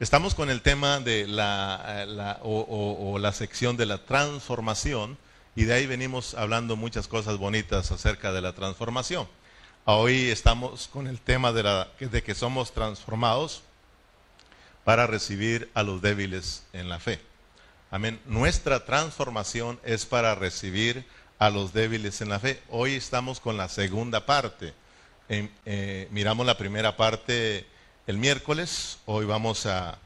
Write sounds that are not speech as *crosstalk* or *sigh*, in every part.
Estamos con el tema de la, la o, la sección de la transformación y de ahí venimos hablando muchas cosas bonitas acerca de la transformación. Hoy estamos con el tema de, la, de que somos transformados para recibir a los débiles en la fe. Amén. Nuestra transformación es para recibir a los débiles en la fe. Hoy estamos con la segunda parte. Eh, miramos la primera parte el miércoles, hoy vamos a,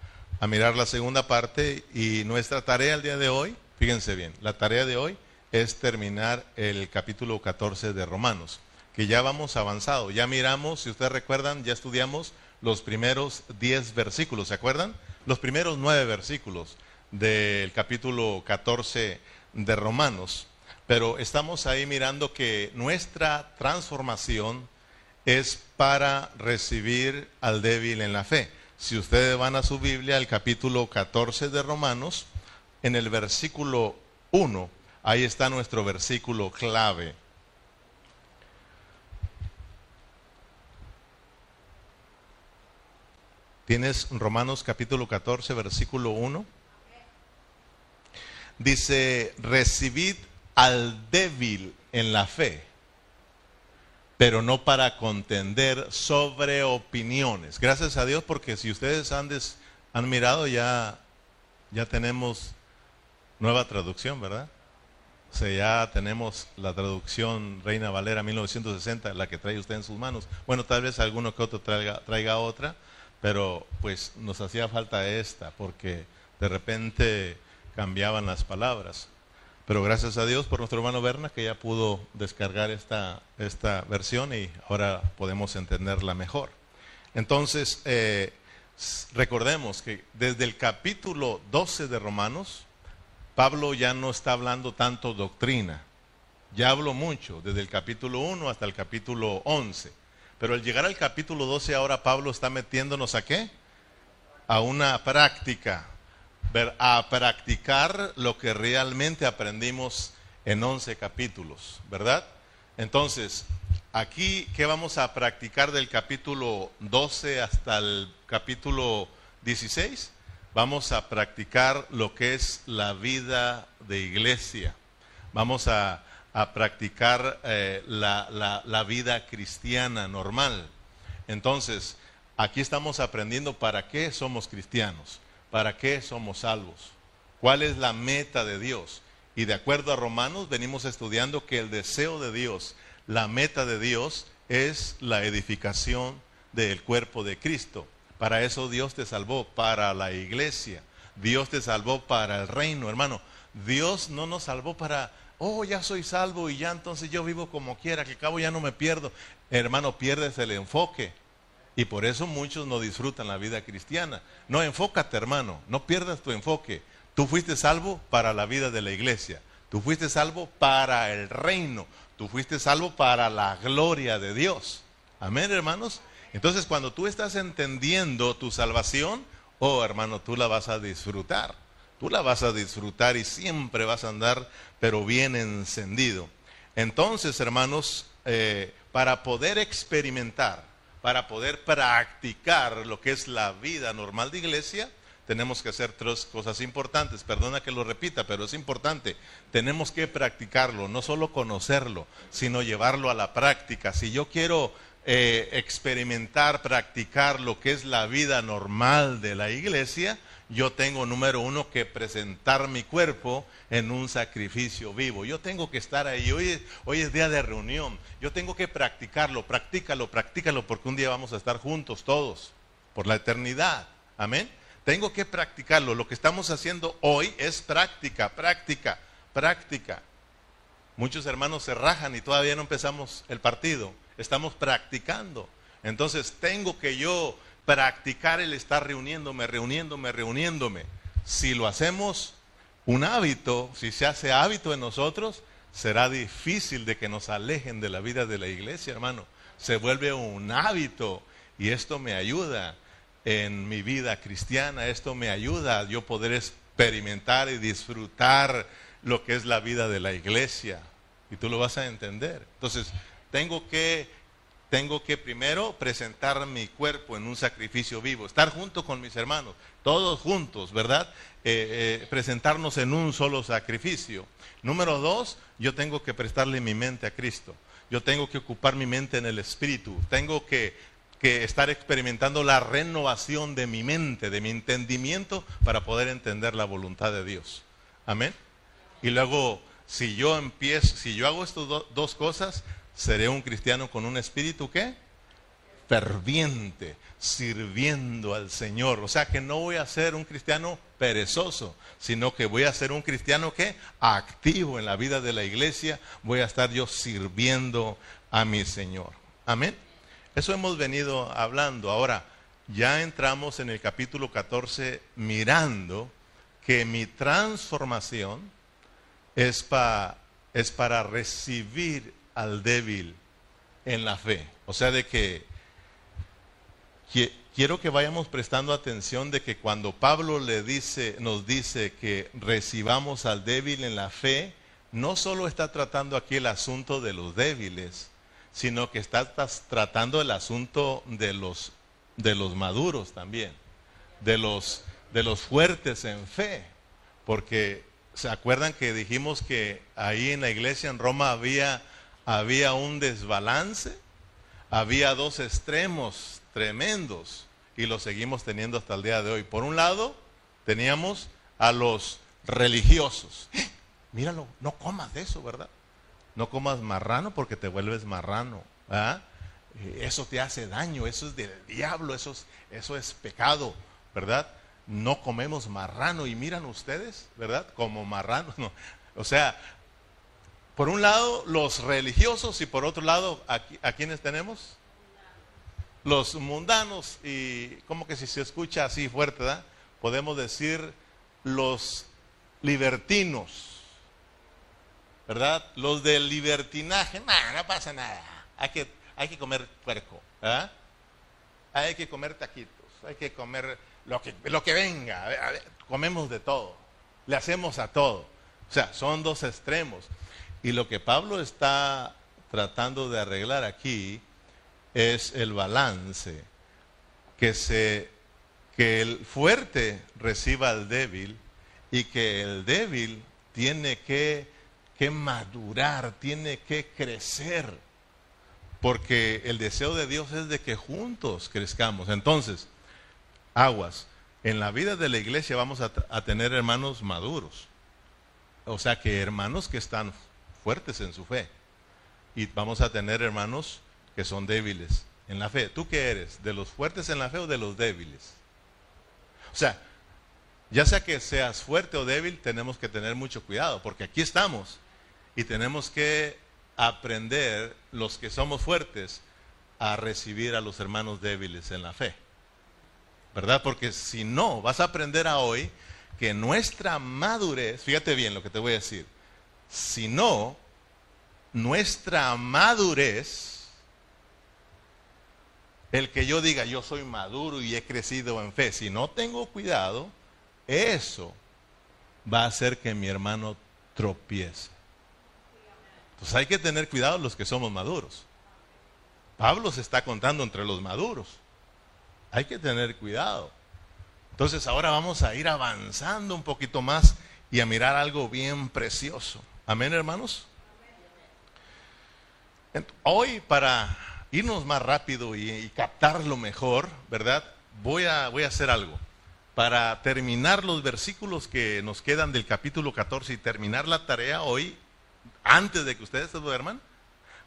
mirar la segunda parte y nuestra tarea el día de hoy, fíjense bien, la tarea de hoy es terminar el capítulo 14 de Romanos, que ya vamos avanzado, ya miramos, si ustedes recuerdan, ya estudiamos los primeros 10 versículos, ¿se acuerdan? Los primeros 9 versículos del capítulo 14 de Romanos. Pero estamos ahí mirando que nuestra transformación es para recibir al débil en la fe. Si ustedes van a su Biblia, al capítulo 14 de Romanos, en el versículo 1, ahí está nuestro versículo clave. ¿Tienes Romanos capítulo 14, versículo 1? Dice, recibid al débil en la fe pero no para contender sobre opiniones. Gracias a Dios porque si ustedes han, han mirado ya, ya tenemos nueva traducción, ¿verdad? O sea, ya tenemos la traducción Reina Valera 1960, la que trae usted en sus manos. Bueno, tal vez alguno que otro traiga, traiga otra, pero pues nos hacía falta esta porque de repente cambiaban las palabras. Pero gracias a Dios por nuestro hermano Berna que ya pudo descargar esta, esta versión y ahora podemos entenderla mejor. Entonces, eh, recordemos que desde el capítulo 12 de Romanos, Pablo ya no está hablando tanto doctrina. Ya habló mucho, desde el capítulo 1 hasta el capítulo 11. Pero al llegar al capítulo 12 ahora Pablo está metiéndonos a qué? A una práctica, a practicar lo que realmente aprendimos en 11 capítulos, ¿verdad? Entonces, aquí, ¿qué vamos a practicar del capítulo 12 hasta el capítulo 16? Vamos a practicar lo que es la vida de iglesia. Vamos a, practicar eh, la, la vida cristiana normal. Entonces, aquí estamos aprendiendo para qué somos cristianos. ¿Para qué somos salvos? ¿Cuál es la meta de Dios? Y de acuerdo a Romanos venimos estudiando que el deseo de Dios, la meta de Dios es la edificación del cuerpo de Cristo. Para eso Dios te salvó, para la iglesia. Dios te salvó para el reino, hermano. Dios no nos salvó para, oh, ya soy salvo y ya entonces yo vivo como quiera, que cabo ya no me pierdo. Hermano, pierdes el enfoque. Y por eso muchos no disfrutan la vida cristiana. No, enfócate hermano, no pierdas tu enfoque. Tú fuiste salvo para la vida de la iglesia. Tú fuiste salvo para el reino. Tú fuiste salvo para la gloria de Dios. Amén, hermanos. Entonces, cuando tú estás entendiendo tu salvación, oh hermano, tú la vas a disfrutar. Tú la vas a disfrutar y siempre vas a andar, pero bien encendido. Entonces, hermanos, eh, para poder experimentar para poder practicar lo que es la vida normal de iglesia, tenemos que hacer tres cosas importantes. Perdona que lo repita, pero es importante. Tenemos que practicarlo, no solo conocerlo, sino llevarlo a la práctica. Si yo quiero eh, experimentar, practicar lo que es la vida normal de la iglesia, yo tengo, número uno, que presentar mi cuerpo en un sacrificio vivo. Yo tengo que estar ahí. Hoy, hoy es día de reunión. Yo tengo que practicarlo, practícalo, practícalo, porque un día vamos a estar juntos todos, por la eternidad. Amén. Tengo que practicarlo. Lo que estamos haciendo hoy es práctica, práctica, práctica. Muchos hermanos se rajan y todavía no empezamos el partido. Estamos practicando. Entonces tengo que yo practicar el estar reuniéndome, reuniéndome, reuniéndome. Si lo hacemos un hábito, si se hace hábito en nosotros, será difícil de que nos alejen de la vida de la iglesia, hermano. Se vuelve un hábito y esto me ayuda en mi vida cristiana, esto me ayuda a yo poder experimentar y disfrutar lo que es la vida de la iglesia. Y tú lo vas a entender. Entonces, tengo que tengo que primero presentar mi cuerpo en un sacrificio vivo, estar junto con mis hermanos, todos juntos, ¿verdad? Eh, eh, presentarnos en un solo sacrificio. Número dos, yo tengo que prestarle mi mente a Cristo. Yo tengo que ocupar mi mente en el Espíritu. Tengo que, que estar experimentando la renovación de mi mente, de mi entendimiento, para poder entender la voluntad de Dios. Amén. Y luego, si yo empiezo, si yo hago estas dos cosas, seré un cristiano con un espíritu ¿qué? ferviente, sirviendo al Señor. O sea que no voy a ser un cristiano perezoso, sino que voy a ser un cristiano que activo en la vida de la iglesia, voy a estar yo sirviendo a mi Señor. Amén. Eso hemos venido hablando. Ahora, ya entramos en el capítulo 14 mirando que mi transformación es, es para recibir al débil en la fe. O sea, de que quiero que vayamos prestando atención de que cuando Pablo le dice, nos dice que recibamos al débil en la fe, no solo está tratando aquí el asunto de los débiles, sino que está, tratando el asunto de los, de los maduros también, de los, de los fuertes en fe, porque se acuerdan que dijimos que ahí en la iglesia en Roma había, había un desbalance, había dos extremos tremendos y los seguimos teniendo hasta el día de hoy. Por un lado, teníamos a los religiosos. *gasps* Míralo, no comas de eso, ¿verdad? No comas marrano porque te vuelves marrano. ¿ah? Eh, eso te hace daño, eso es del diablo, eso es, eso es pecado, ¿verdad? No comemos marrano y miran ustedes, ¿verdad? Como marrano. *laughs* O sea, por un lado los religiosos y por otro lado, ¿a, a quiénes tenemos? los mundanos y como que si se escucha así fuerte, ¿verdad? podemos decir los libertinos, ¿verdad? Los del libertinaje, no, no pasa nada, hay que, hay que comer puerco, ¿verdad? Hay que comer taquitos, hay que comer lo que, lo que venga, comemos de todo, le hacemos a todo. O sea, son dos extremos. Y lo que Pablo está tratando de arreglar aquí es el balance, que, se, que el fuerte reciba al débil y que el débil tiene que, que madurar, tiene que crecer, porque el deseo de Dios es de que juntos crezcamos. Entonces, aguas, en la vida de la iglesia vamos a, a tener hermanos maduros, o sea que hermanos que están fuertes en su fe, y vamos a tener hermanos que son débiles en la fe. ¿Tú qué eres? ¿De los fuertes en la fe o de los débiles? O sea, ya sea que seas fuerte o débil, tenemos que tener mucho cuidado, porque aquí estamos y tenemos que aprender los que somos fuertes a recibir a los hermanos débiles en la fe. ¿Verdad? Porque si no, vas a aprender a hoy que nuestra madurez, fíjate bien lo que te voy a decir, si no, nuestra madurez el que yo diga yo soy maduro y he crecido en fe, si no tengo cuidado, eso va a hacer que mi hermano tropiece. Entonces hay que tener cuidado los que somos maduros. Pablo se está contando entre los maduros. Hay que tener cuidado. Entonces ahora vamos a ir avanzando un poquito más y a mirar algo bien precioso. Amén, hermanos. Hoy para irnos más rápido y, captarlo mejor, ¿verdad? Voy a, voy a hacer algo. Para terminar los versículos que nos quedan del capítulo 14 y terminar la tarea hoy, antes de que ustedes se duerman,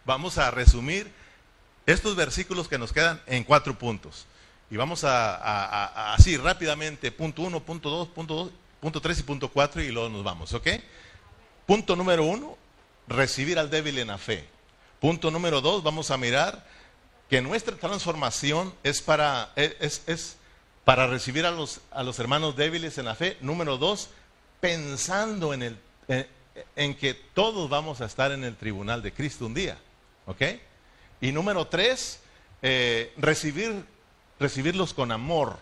vamos a resumir estos versículos que nos quedan en cuatro puntos. Y vamos a, así rápidamente, punto uno, punto dos, punto dos, punto tres y punto cuatro y luego nos vamos, ¿ok? Punto número uno, recibir al débil en la fe. Punto número dos, vamos a mirar que nuestra transformación es para, recibir a los, a los hermanos débiles en la fe. Número dos, pensando en, que todos vamos a estar en el tribunal de Cristo un día. ¿Ok? Y número tres, eh, recibir, recibirlos con amor.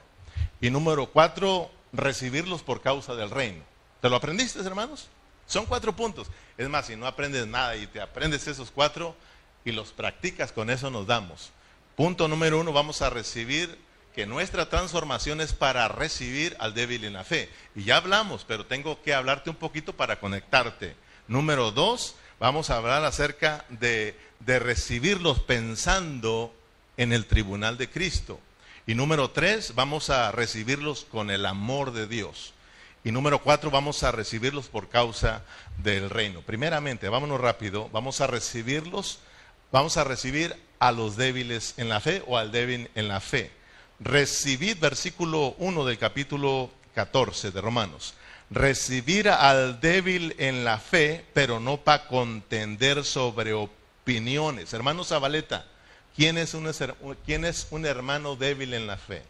Y número cuatro, recibirlos por causa del reino. ¿Te lo aprendiste, hermanos? Son cuatro puntos. Es más, si no aprendes nada y te aprendes esos cuatro y los practicas, con eso nos damos. Punto número uno, vamos a recibir que nuestra transformación es para recibir al débil en la fe. Y ya hablamos, pero tengo que hablarte un poquito para conectarte. Número dos, vamos a hablar acerca de, de recibirlos pensando en el tribunal de Cristo. Y número tres, vamos a recibirlos con el amor de Dios. Y número cuatro, vamos a recibirlos por causa del reino. Primeramente, vámonos rápido, vamos a recibirlos, vamos a recibir a los débiles en la fe o al débil en la fe recibid, versículo 1 del capítulo 14 de Romanos, recibir al débil en la fe, pero no para contender sobre opiniones. Hermano Zabaleta, ¿quién es, un, ¿quién es un hermano débil en la fe?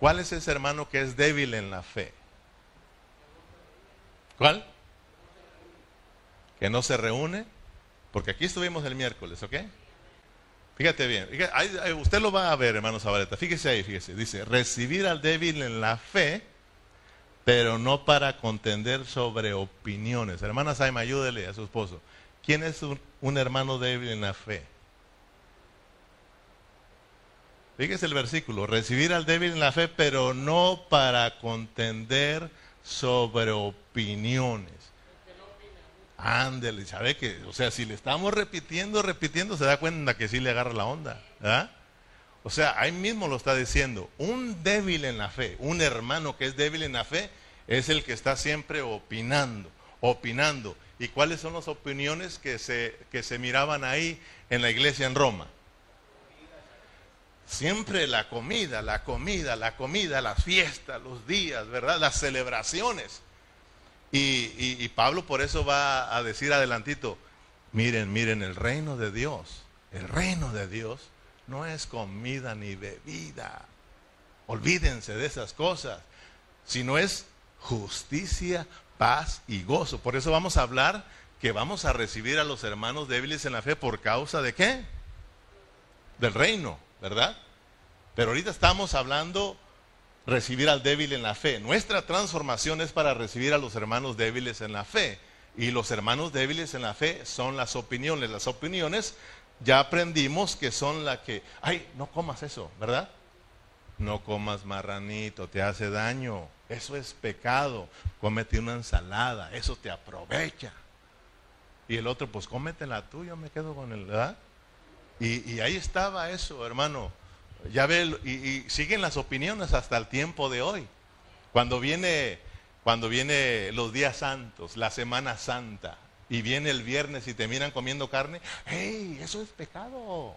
¿Cuál es ese hermano que es débil en la fe? ¿Cuál? Que no se reúne. Porque aquí estuvimos el miércoles, ¿ok? Fíjate bien, usted lo va a ver, hermano Zabaleta. Fíjese ahí, fíjese. Dice, recibir al débil en la fe, pero no para contender sobre opiniones. Hermana Saima, ayúdele a su esposo. ¿Quién es un, hermano débil en la fe? Fíjese el versículo, recibir al débil en la fe, pero no para contender sobre opiniones. Ándele, ¿sabe que? O sea, si le estamos repitiendo, repitiendo, se da cuenta que sí le agarra la onda. O sea, ahí mismo lo está diciendo. Un débil en la fe, un hermano que es débil en la fe, es el que está siempre opinando, opinando. ¿Y cuáles son las opiniones que se, que se miraban ahí en la iglesia en Roma? Siempre la comida, la comida, la comida, las fiestas, los días, ¿verdad? Las celebraciones. Y, Pablo por eso va a decir adelantito, miren, miren, el reino de Dios, el reino de Dios no es comida ni bebida. Olvídense de esas cosas, sino es justicia, paz y gozo. Por eso vamos a hablar que vamos a recibir a los hermanos débiles en la fe por causa de qué? Del reino, ¿verdad? Pero ahorita estamos hablando recibir al débil en la fe. Nuestra transformación es para recibir a los hermanos débiles en la fe. Y los hermanos débiles en la fe son las opiniones. Las opiniones ya aprendimos que son la que, ay, no comas eso, ¿verdad? No comas marranito, te hace daño. Eso es pecado. Cómete una ensalada, eso te aprovecha. Y el otro, pues cómete la tuya, me quedo con el, ¿verdad? Y, y ahí estaba eso, hermano. Ya ve, y, siguen las opiniones hasta el tiempo de hoy. Cuando viene, cuando viene los días santos, la Semana Santa, y viene el viernes y te miran comiendo carne, ¡hey! Eso es pecado.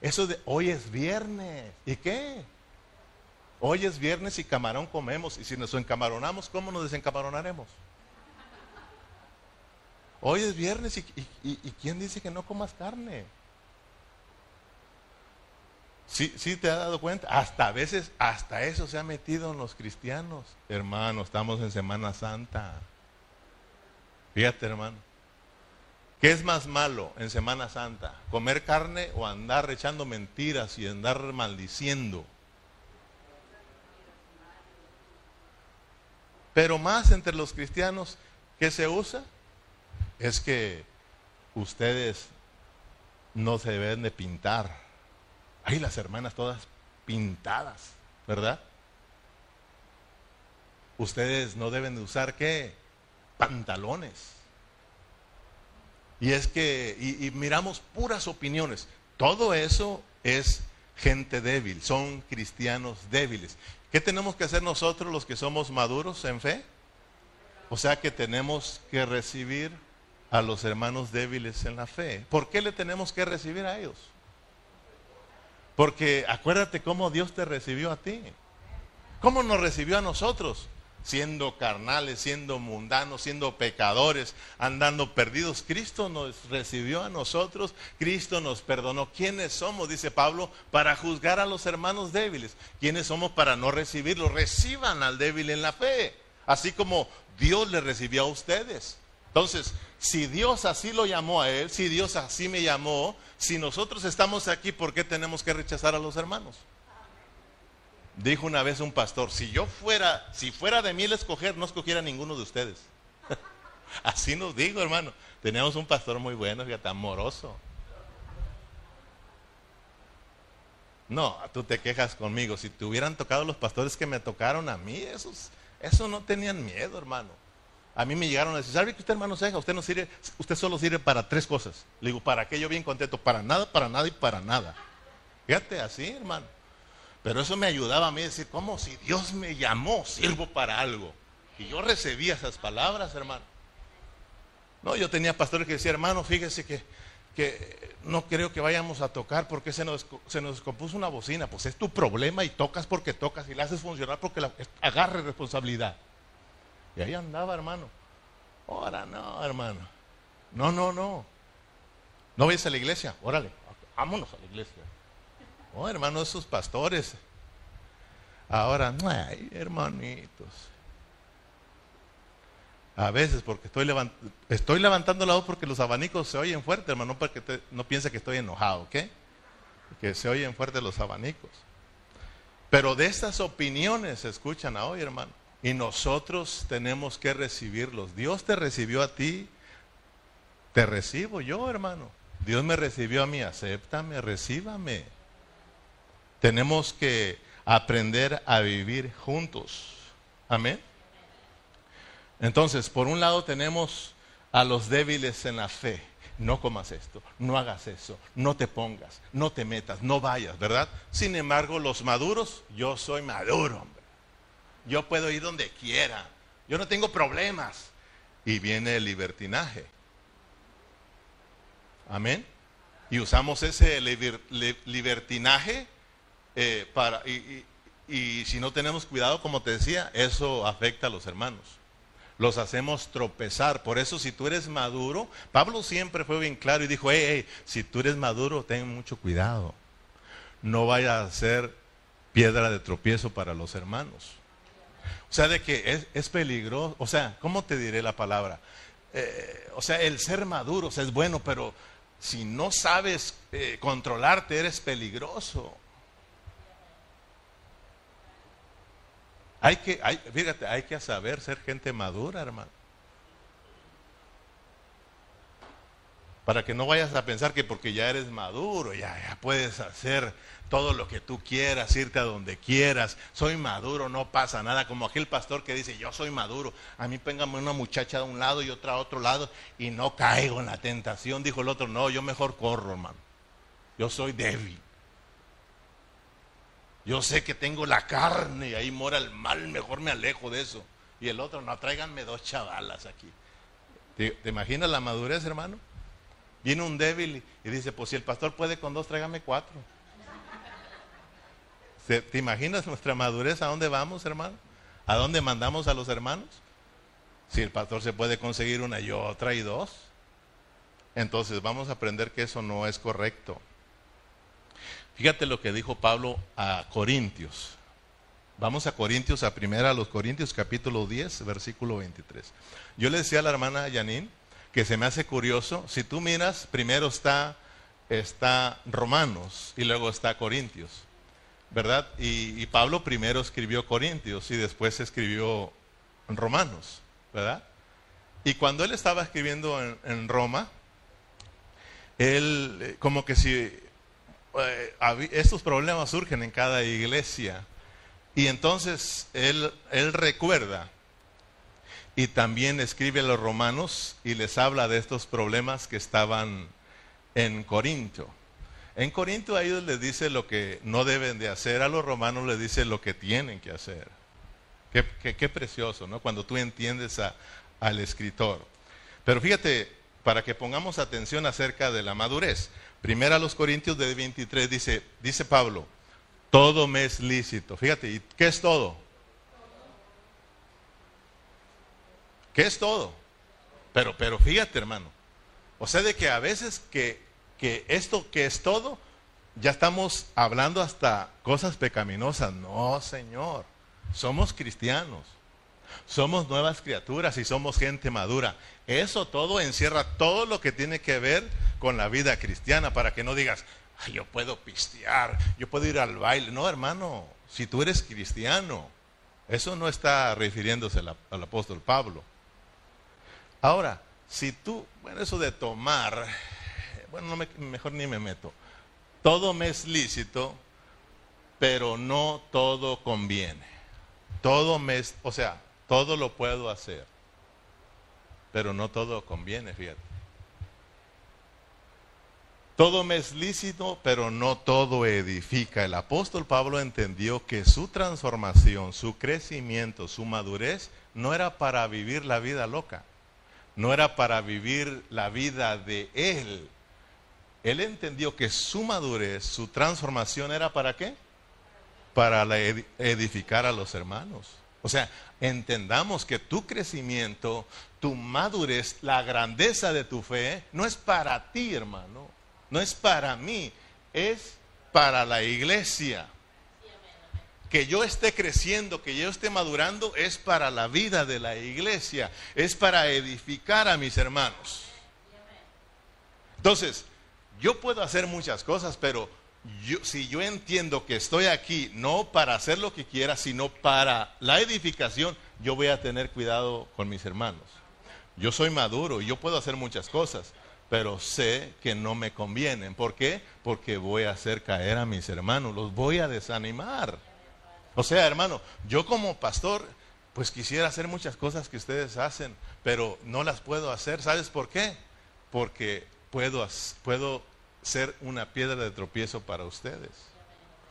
Eso de hoy es viernes. ¿Y qué? Hoy es viernes y camarón comemos. Y si nos encamaronamos, ¿cómo nos desencamaronaremos? Hoy es viernes y, y ¿quién dice que no comas carne? ¿Sí, ¿Sí te has dado cuenta? Hasta a veces, hasta eso se ha metido en los cristianos. Hermano, estamos en Semana Santa. Fíjate, hermano. ¿Qué es más malo en Semana Santa? ¿Comer carne o andar echando mentiras y andar maldiciendo? Pero más entre los cristianos, ¿qué se usa? Es que ustedes no se deben de pintar Ay, las hermanas todas pintadas, ¿verdad? Ustedes no deben de usar qué? Pantalones. Y es que, y, miramos puras opiniones. Todo eso es gente débil, son cristianos débiles. ¿Qué tenemos que hacer nosotros los que somos maduros en fe? O sea que tenemos que recibir a los hermanos débiles en la fe. ¿Por qué le tenemos que recibir a ellos? Porque acuérdate cómo Dios te recibió a ti. ¿Cómo nos recibió a nosotros? Siendo carnales, siendo mundanos, siendo pecadores, andando perdidos. Cristo nos recibió a nosotros, Cristo nos perdonó. ¿Quiénes somos, dice Pablo, para juzgar a los hermanos débiles? ¿Quiénes somos para no recibirlo? Reciban al débil en la fe, así como Dios le recibió a ustedes. Entonces, si Dios así lo llamó a él, si Dios así me llamó, si nosotros estamos aquí, ¿por qué tenemos que rechazar a los hermanos? Dijo una vez un pastor, si yo fuera, si fuera de mí el escoger, no escogiera ninguno de ustedes. *laughs* así nos dijo, hermano. Teníamos un pastor muy bueno, fíjate, amoroso. No, tú te quejas conmigo. Si te hubieran tocado los pastores que me tocaron a mí, esos, eso no tenían miedo, hermano. A mí me llegaron a decir, ¿sabe que usted, hermano Ceja, usted no sirve, usted solo sirve para tres cosas? Le digo, ¿para qué? Yo bien contento, para nada, para nada y para nada. Fíjate, así, hermano. Pero eso me ayudaba a mí a decir, ¿cómo si Dios me llamó, sirvo para algo? Y yo recibía esas palabras, hermano. No, yo tenía pastores que decían, hermano, fíjese que que no creo que vayamos a tocar porque se nos, se nos compuso una bocina. Pues es tu problema y tocas porque tocas y la haces funcionar porque la, agarre responsabilidad. Y ahí andaba, hermano. Ahora no, hermano. No, no, no. ¿No ves a la iglesia? Órale, vámonos a la iglesia. Oh, hermano, esos pastores. Ahora, ay, hermanitos. A veces, porque estoy, estoy levantando la voz porque los abanicos se oyen fuerte, hermano, para que no piense que estoy enojado, ¿ok? Que se oyen fuertes los abanicos. Pero de estas opiniones se escuchan a hoy, hermano. Y nosotros tenemos que recibirlos. Dios te recibió a ti, te recibo yo, hermano. Dios me recibió a mí, acéptame, recíbame. Tenemos que aprender a vivir juntos. Amén. Entonces, por un lado tenemos a los débiles en la fe. No comas esto, no hagas eso, no te pongas, no te metas, no vayas, ¿verdad? Sin embargo, los maduros, yo soy maduro, hombre. Yo puedo ir donde quiera. Yo no tengo problemas. Y viene el libertinaje. Amén. Y usamos ese libertinaje eh, para... y si no tenemos cuidado, como te decía, eso afecta a los hermanos los hacemos tropezar. Por eso si tú eres maduro, Pablo siempre fue bien claro y dijo, hey, si tú eres maduro, ten mucho cuidado. No vaya a ser piedra de tropiezo para los hermanos. O sea, de que es, peligroso. O sea, ¿cómo te diré la palabra? Eh, o sea, el ser maduro es bueno, pero si no sabes eh, controlarte, eres peligroso. Hay que, hay, fíjate, hay que saber ser gente madura, hermano. Para que no vayas a pensar que porque ya eres maduro, ya, ya puedes hacer todo lo que tú quieras, irte a donde quieras. Soy maduro, no pasa nada. Como aquel pastor que dice, yo soy maduro. A mí péngame una muchacha de un lado y otra a otro lado y no caigo en la tentación. Dijo el otro, no, yo mejor corro, hermano. Yo soy débil. Yo sé que tengo la carne y ahí mora el mal, mejor me alejo de eso. Y el otro, no, tráiganme dos chavalas aquí. ¿Te, imaginas la madurez, hermano? Viene un débil y dice, pues si el pastor puede con dos, tráigame cuatro. ¿Te, imaginas nuestra madurez? ¿A dónde vamos, hermano? ¿A dónde mandamos a los hermanos? Si el pastor se puede conseguir una y otra y dos. Entonces vamos a aprender que eso no es correcto. Fíjate lo que dijo Pablo a Corintios. Vamos a Corintios, a primera a los Corintios capítulo 10, versículo 23. Yo le decía a la hermana Yanin que se me hace curioso, si tú miras, primero está, está Romanos y luego está Corintios, ¿verdad? Y, Pablo primero escribió Corintios y después escribió Romanos, ¿verdad? Y cuando él estaba escribiendo en, en Roma, él eh, como que si eh, estos problemas surgen en cada iglesia. Y entonces él, él recuerda y también escribe a los romanos y les habla de estos problemas que estaban en Corinto. En Corinto a ellos les dice lo que no deben de hacer, a los romanos les dice lo que tienen que hacer. Qué, precioso, ¿no? Cuando tú entiendes al escritor. Pero fíjate, para que pongamos atención acerca de la madurez. Primera a los Corintios de 23 dice, dice Pablo, todo me es lícito. Fíjate, ¿y qué es todo? ¿Qué es todo? Pero, pero fíjate, hermano. O sea, de que a veces que, que esto que es todo, ya estamos hablando hasta cosas pecaminosas. No, Señor. Somos cristianos. Somos nuevas criaturas y somos gente madura. Eso todo encierra todo lo que tiene que ver con la vida cristiana para que no digas, yo puedo pistear, yo puedo ir al baile. No, hermano, si tú eres cristiano, eso no está refiriéndose al, apóstol Pablo. Ahora, si tú, bueno, eso de tomar, bueno, mejor ni me meto. Todo me es lícito, pero no todo conviene. Todo me, o sea, todo lo puedo hacer, pero no todo conviene, fíjate. Todo me es lícito, pero no todo edifica. El apóstol Pablo entendió que su transformación, su crecimiento, su madurez, no era para vivir la vida loca, no era para vivir la vida de él. Él entendió que su madurez, su transformación era para qué? Para edificar a los hermanos. O sea, entendamos que tu crecimiento, tu madurez, la grandeza de tu fe, no es para ti, hermano no es para mí, es para la iglesia. Que yo esté creciendo, que yo esté madurando, es para la vida de la iglesia, es para edificar a mis hermanos. Entonces, yo puedo hacer muchas cosas, pero si yo entiendo que estoy aquí no para hacer lo que quiera, sino para la edificación, yo voy a tener cuidado con mis hermanos. Yo soy maduro y yo puedo hacer muchas cosas, pero sé que no me convienen. ¿Por qué? Porque voy a hacer caer a mis hermanos, los voy a desanimar. O sea, hermano, yo como pastor, pues quisiera hacer muchas cosas que ustedes hacen, pero no las puedo hacer. ¿Sabes por qué? Porque puedo, puedo ser una piedra de tropiezo para ustedes.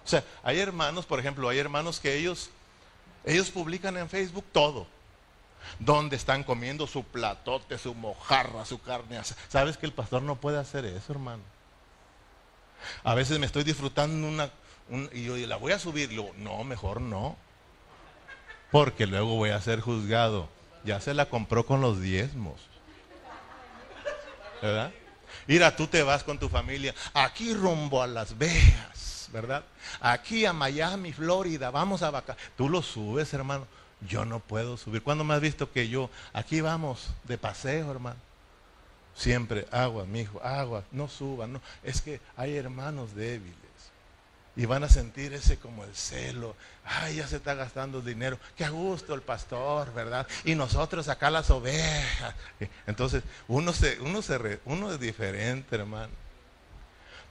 O sea, hay hermanos, por ejemplo, hay hermanos que ellos, ellos publican en Facebook todo donde están comiendo su platote, su mojarra, su carne. ¿Sabes que el pastor no puede hacer eso, hermano? A veces me estoy disfrutando una, y yo la voy a subir. no, mejor no. Porque luego voy a ser juzgado. Ya se la compró con los diezmos. ¿Verdad? Mira, tú te vas con tu familia aquí rumbo a Las Vegas, ¿verdad? Aquí a Miami, Florida, vamos a vaca. Tú lo subes, hermano yo no puedo subir. ¿Cuándo me has visto que yo, aquí vamos de paseo, hermano? Siempre, agua, mi hijo, agua, no suban, no. Es que hay hermanos débiles y van a sentir ese como el celo. Ay, ya se está gastando dinero. Qué gusto el pastor, ¿verdad? Y nosotros acá las ovejas. Entonces, uno, se, uno, se uno es diferente, hermano.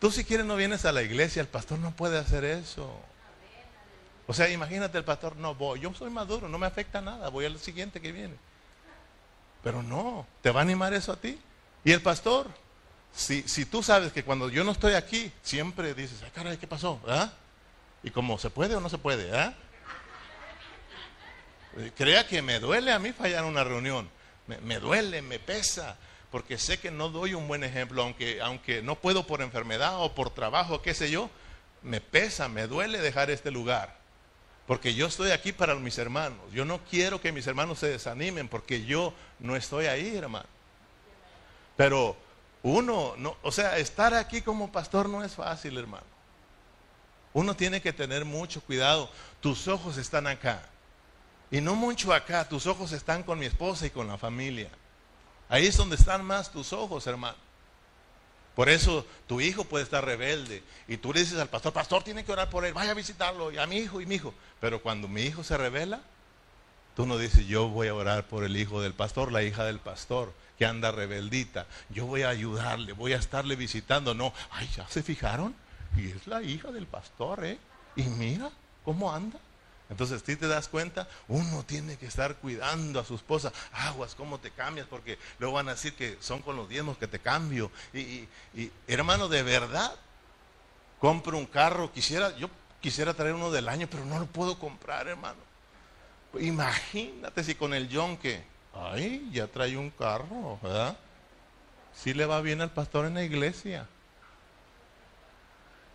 Tú si quieres no vienes a la iglesia, el pastor no puede hacer eso. O sea, imagínate el pastor, no voy, yo soy maduro, no me afecta nada, voy al siguiente que viene. Pero no, ¿te va a animar eso a ti? Y el pastor, si, tú sabes que cuando yo no estoy aquí, siempre dices, ay caray, ¿qué pasó? ¿Ah? Y como se puede o no se puede, ¿ah? Crea que me duele a mí fallar una reunión, me, me duele, me pesa, porque sé que no doy un buen ejemplo, aunque, aunque no puedo por enfermedad o por trabajo, qué sé yo, me pesa, me duele dejar este lugar. Porque yo estoy aquí para mis hermanos. Yo no quiero que mis hermanos se desanimen porque yo no estoy ahí, hermano. Pero uno, no, o sea, estar aquí como pastor no es fácil, hermano. Uno tiene que tener mucho cuidado. Tus ojos están acá. Y no mucho acá. Tus ojos están con mi esposa y con la familia. Ahí es donde están más tus ojos, hermano. Por eso tu hijo puede estar rebelde y tú le dices al pastor, pastor tiene que orar por él, vaya a visitarlo, y a mi hijo y mi hijo. Pero cuando mi hijo se revela, tú no dices, yo voy a orar por el hijo del pastor, la hija del pastor, que anda rebeldita. Yo voy a ayudarle, voy a estarle visitando. No, ay, ya se fijaron. Y es la hija del pastor, ¿eh? Y mira cómo anda. Entonces, si te das cuenta, uno tiene que estar cuidando a su esposa. Aguas, ¿cómo te cambias? Porque luego van a decir que son con los diezmos que te cambio. Y, hermano, de verdad, compro un carro. Quisiera, yo quisiera traer uno del año, pero no lo puedo comprar, hermano. Imagínate si con el John que, ay, ya trae un carro, ¿verdad? Si le va bien al pastor en la iglesia.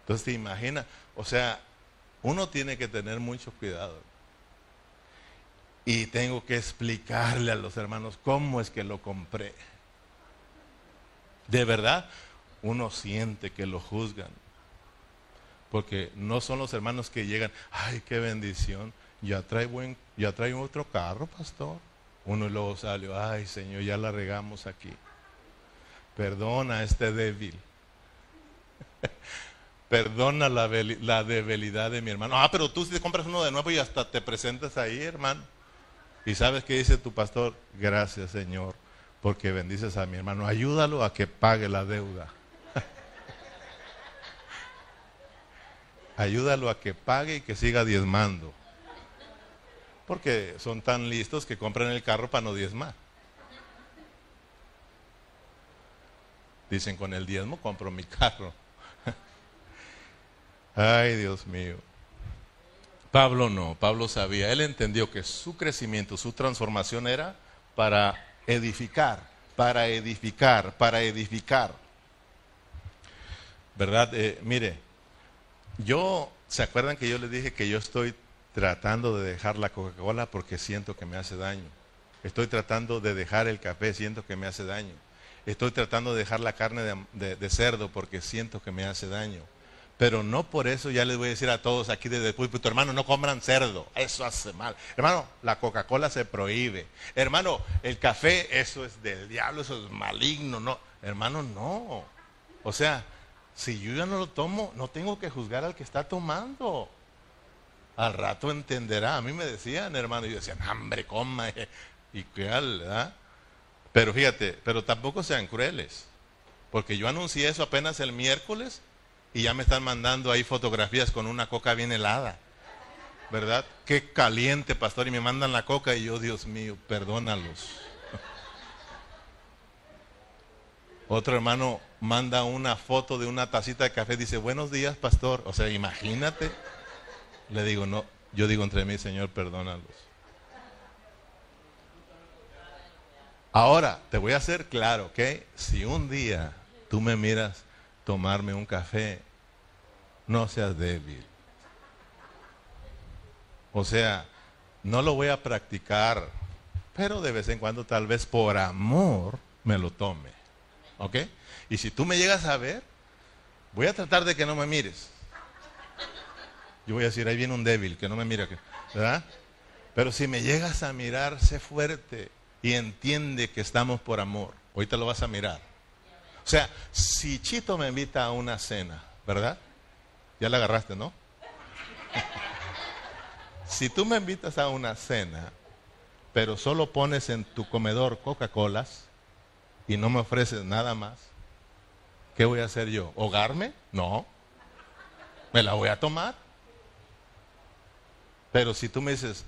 Entonces te imaginas, o sea, uno tiene que tener mucho cuidado. Y tengo que explicarle a los hermanos cómo es que lo compré. De verdad, uno siente que lo juzgan. Porque no son los hermanos que llegan, ay, qué bendición, ya trae, buen, ya trae otro carro, pastor. Uno luego salió, ay, Señor, ya la regamos aquí. Perdona a este débil. *laughs* Perdona la, debilidad de mi hermano. Ah, pero tú si te compras uno de nuevo y hasta te presentas ahí, hermano. Y sabes qué dice tu pastor, gracias Señor, porque bendices a mi hermano. Ayúdalo a que pague la deuda. *laughs* ayúdalo a que pague y que siga diezmando. Porque son tan listos que compran el carro para no diezmar. Dicen, con el diezmo compro mi carro. *laughs* Ay, Dios mío. Pablo no, Pablo sabía, él entendió que su crecimiento, su transformación era para edificar, para edificar, para edificar. ¿Verdad? Eh, mire, yo, ¿se acuerdan que yo les dije que yo estoy tratando de dejar la Coca-Cola porque siento que me hace daño? Estoy tratando de dejar el café, siento que me hace daño. Estoy tratando de dejar la carne de, cerdo porque siento que me hace daño. Pero no por eso ya les voy a decir a todos aquí desde el púlpito, hermano, no coman cerdo, eso hace mal. Hermano, la Coca-Cola se prohíbe. Hermano, el café, eso es del diablo, eso es maligno. No, hermano, no. O sea, si yo ya no lo tomo, no tengo que juzgar al que está tomando. Al rato entenderá. A mí me decían, hermano, y decían, hambre, coma. *laughs* Y qué, ¿verdad? Pero fíjate, pero tampoco sean crueles. Porque yo anuncié eso apenas el miércoles y ya me están mandando ahí fotografías con una coca bien helada. ¿Verdad? Qué caliente, pastor. Y me mandan la coca y yo, Dios mío, perdónalos. *laughs* Otro hermano manda una foto de una tacita de café, dice, buenos días, pastor. O sea, imagínate. Le digo, no, yo digo entre mí, Señor, perdónalos. Ahora, te voy a hacer claro, ¿ok? Si un día tú me miras tomarme un café, no seas débil. O sea, no lo voy a practicar, pero de vez en cuando tal vez por amor me lo tome. ¿Ok? Y si tú me llegas a ver, voy a tratar de que no me mires. Yo voy a decir, ahí viene un débil, que no me mira. ¿Verdad? Pero si me llegas a mirar, sé fuerte y entiende que estamos por amor. Ahorita lo vas a mirar. O sea, si Chito me invita a una cena, ¿verdad? Ya la agarraste, ¿no? *laughs* si tú me invitas a una cena, pero solo pones en tu comedor Coca-Colas y no me ofreces nada más, ¿qué voy a hacer yo? ¿Hogarme? No. Me la voy a tomar. Pero si tú me dices,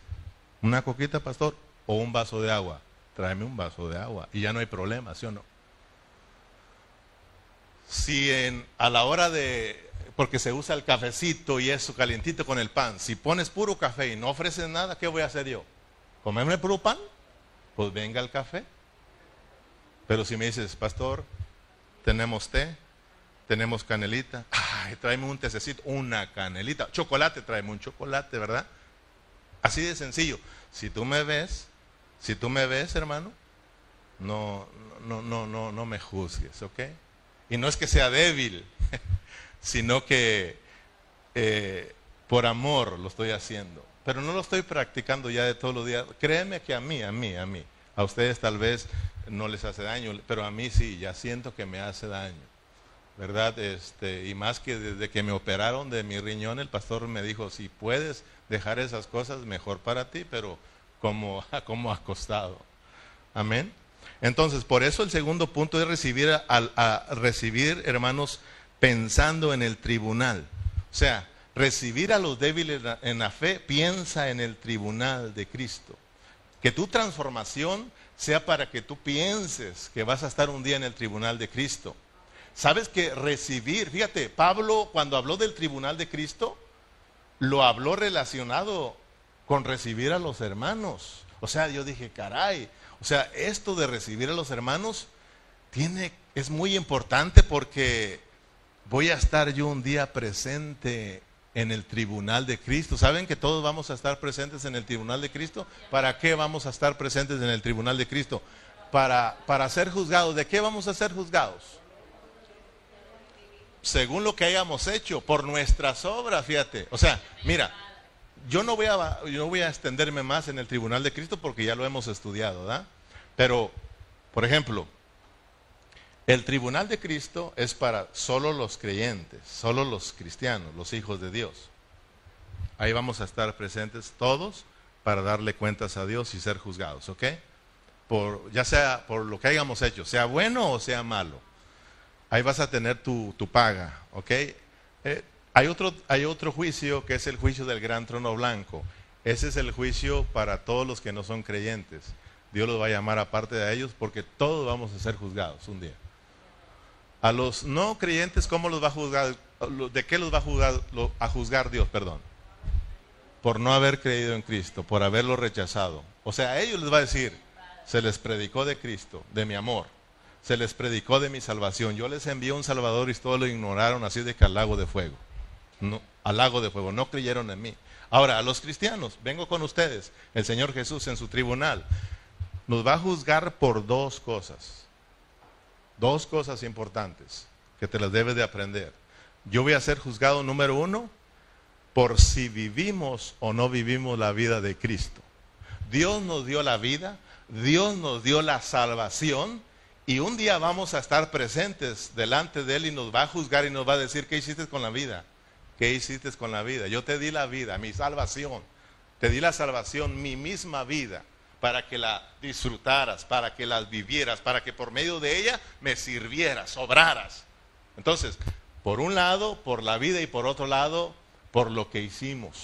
una coquita, pastor, o un vaso de agua, tráeme un vaso de agua y ya no hay problema, ¿sí o no? Si a la hora de, porque se usa el cafecito y eso calientito con el pan, si pones puro café y no ofreces nada, ¿qué voy a hacer yo? ¿Comerme puro pan? Pues venga el café. Pero si me dices, pastor, tenemos té, tenemos canelita, ay, tráeme un tececito, una canelita, chocolate, tráeme un chocolate, ¿verdad? Así de sencillo. Si tú me ves, si tú me ves, hermano, no, no, no, no, no me juzgues, ¿ok? Y no es que sea débil, *laughs* sino que eh, por amor lo estoy haciendo. Pero no lo estoy practicando ya de todos los días. Créeme que a mí, a mí, a mí. A ustedes tal vez no les hace daño, pero a mí sí, ya siento que me hace daño. ¿Verdad? Este, y más que desde que me operaron de mi riñón, el pastor me dijo, si puedes dejar esas cosas, mejor para ti, pero como, *laughs* como acostado. Amén. Entonces, por eso el segundo punto es recibir, recibir, hermanos, pensando en el tribunal. O sea, recibir a los débiles en la fe, piensa en el tribunal de Cristo. Que tu transformación sea para que tú pienses que vas a estar un día en el tribunal de Cristo. Sabes que recibir, fíjate, Pablo cuando habló del tribunal de Cristo, lo habló relacionado con recibir a los hermanos. O sea, yo dije, caray, o sea, esto de recibir a los hermanos tiene, es muy importante porque voy a estar yo un día presente en el tribunal de Cristo. ¿Saben que todos vamos a estar presentes en el tribunal de Cristo? ¿Para qué vamos a estar presentes en el tribunal de Cristo? Para, para ser juzgados. ¿De qué vamos a ser juzgados? Según lo que hayamos hecho, por nuestras obras, fíjate. O sea, mira, yo no voy, a, yo voy a extenderme más en el tribunal de Cristo porque ya lo hemos estudiado, ¿verdad? Pero, por ejemplo, el tribunal de Cristo es para solo los creyentes, solo los cristianos, los hijos de Dios. Ahí vamos a estar presentes todos para darle cuentas a Dios y ser juzgados, ¿ok? Por, ya sea por lo que hayamos hecho, sea bueno o sea malo. Ahí vas a tener tu, paga, ¿ok? Eh, Hay otro, hay otro juicio que es el juicio del gran trono blanco. Ese es el juicio para todos los que no son creyentes. Dios los va a llamar aparte de ellos porque todos vamos a ser juzgados un día. A los no creyentes, ¿cómo los va a juzgar? ¿De qué los va a juzgar, a juzgar Dios? Perdón. Por no haber creído en Cristo, por haberlo rechazado. O sea, a ellos les va a decir, se les predicó de Cristo, de mi amor. Se les predicó de mi salvación. Yo les envié un Salvador y todos lo ignoraron así de que al lago de fuego. Al lago de fuego. No creyeron en mí. Ahora, a los cristianos, vengo con ustedes. El Señor Jesús en su tribunal nos va a juzgar por dos cosas. Dos cosas importantes que te las debes de aprender. Yo voy a ser juzgado número uno por si vivimos o no vivimos la vida de Cristo. Dios nos dio la vida, Dios nos dio la salvación y un día vamos a estar presentes delante de Él y nos va a juzgar y nos va a decir, ¿qué hiciste con la vida? ¿Qué hiciste con la vida? Yo te di la vida, mi salvación. Te di la salvación, mi misma vida, para que la disfrutaras, para que la vivieras, para que por medio de ella me sirvieras, obraras. Entonces, por un lado, por la vida y por otro lado, por lo que hicimos.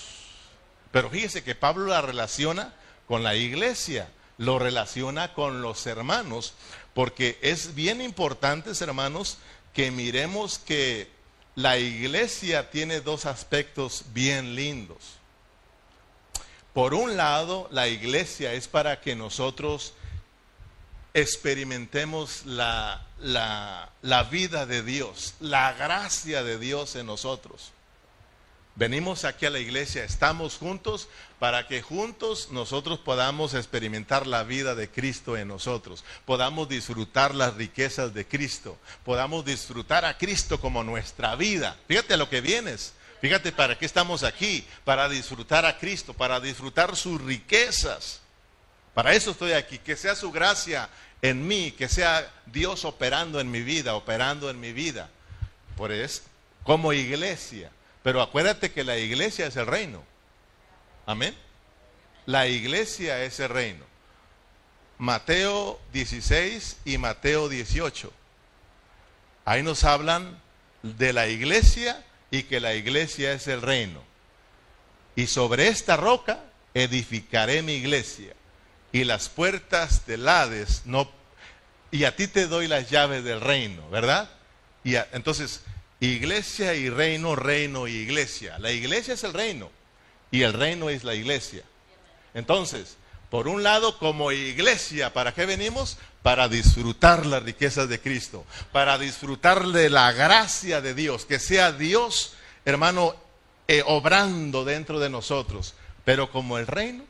Pero fíjese que Pablo la relaciona con la iglesia, lo relaciona con los hermanos, porque es bien importante, hermanos, que miremos que la iglesia tiene dos aspectos bien lindos. Por un lado, la iglesia es para que nosotros experimentemos la, la, vida de Dios, la gracia de Dios en nosotros. Venimos aquí a la iglesia, estamos juntos para que juntos nosotros podamos experimentar la vida de Cristo en nosotros, podamos disfrutar las riquezas de Cristo, podamos disfrutar a Cristo como nuestra vida. Fíjate a lo que vienes, fíjate para qué estamos aquí, para disfrutar a Cristo, para disfrutar sus riquezas. Para eso estoy aquí, que sea su gracia en mí, que sea Dios operando en mi vida, operando en mi vida. Por eso, como iglesia pero acuérdate que la iglesia es el reino. Amén. La iglesia es el reino. Mateo 16 y Mateo 18. Ahí nos hablan de la iglesia y que la iglesia es el reino. Y sobre esta roca edificaré mi iglesia y las puertas del Hades no y a ti te doy las llaves del reino, ¿verdad? Y entonces Iglesia y reino, reino y iglesia. La iglesia es el reino y el reino es la iglesia. Entonces, por un lado, como iglesia, ¿para qué venimos? Para disfrutar las riquezas de Cristo, para disfrutar de la gracia de Dios, que sea Dios, hermano, eh, obrando dentro de nosotros. Pero como el reino,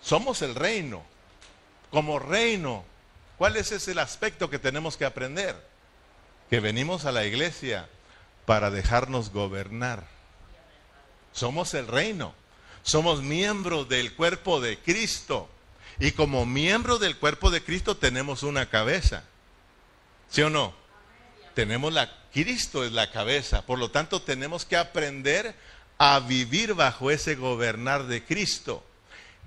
somos el reino. Como reino, ¿cuál es ese el aspecto que tenemos que aprender? Que venimos a la iglesia para dejarnos gobernar. Somos el reino, somos miembros del cuerpo de Cristo. Y como miembros del cuerpo de Cristo tenemos una cabeza. ¿Sí o no? Tenemos la Cristo es la cabeza, por lo tanto tenemos que aprender a vivir bajo ese gobernar de Cristo.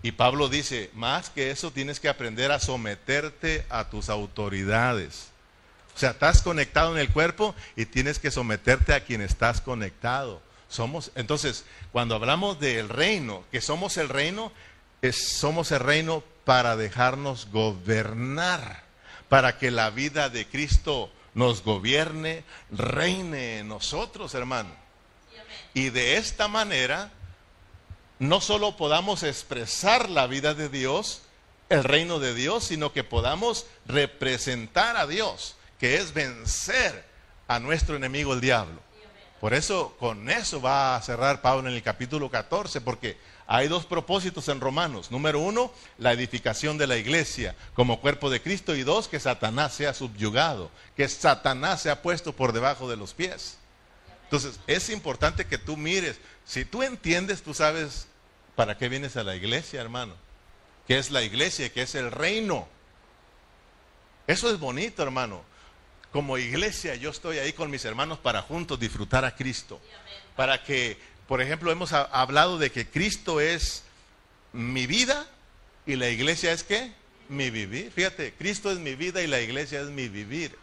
Y Pablo dice, más que eso tienes que aprender a someterte a tus autoridades. O sea, estás conectado en el cuerpo y tienes que someterte a quien estás conectado. Somos, entonces, cuando hablamos del reino, que somos el reino, somos el reino para dejarnos gobernar, para que la vida de Cristo nos gobierne, reine en nosotros, hermano. Y de esta manera, no solo podamos expresar la vida de Dios, el reino de Dios, sino que podamos representar a Dios que es vencer a nuestro enemigo el diablo. Por eso, con eso va a cerrar Pablo en el capítulo 14, porque hay dos propósitos en Romanos. Número uno, la edificación de la iglesia como cuerpo de Cristo. Y dos, que Satanás sea subyugado, que Satanás sea puesto por debajo de los pies. Entonces, es importante que tú mires. Si tú entiendes, tú sabes para qué vienes a la iglesia, hermano. Que es la iglesia, que es el reino. Eso es bonito, hermano como iglesia yo estoy ahí con mis hermanos para juntos disfrutar a Cristo. Para que, por ejemplo, hemos hablado de que Cristo es mi vida y la iglesia es qué? Mi vivir. Fíjate, Cristo es mi vida y la iglesia es mi vivir.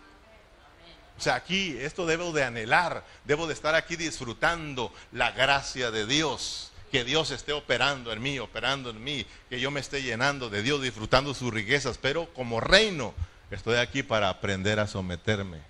O sea, aquí esto debo de anhelar, debo de estar aquí disfrutando la gracia de Dios, que Dios esté operando en mí, operando en mí, que yo me esté llenando de Dios, disfrutando sus riquezas, pero como reino estoy aquí para aprender a someterme,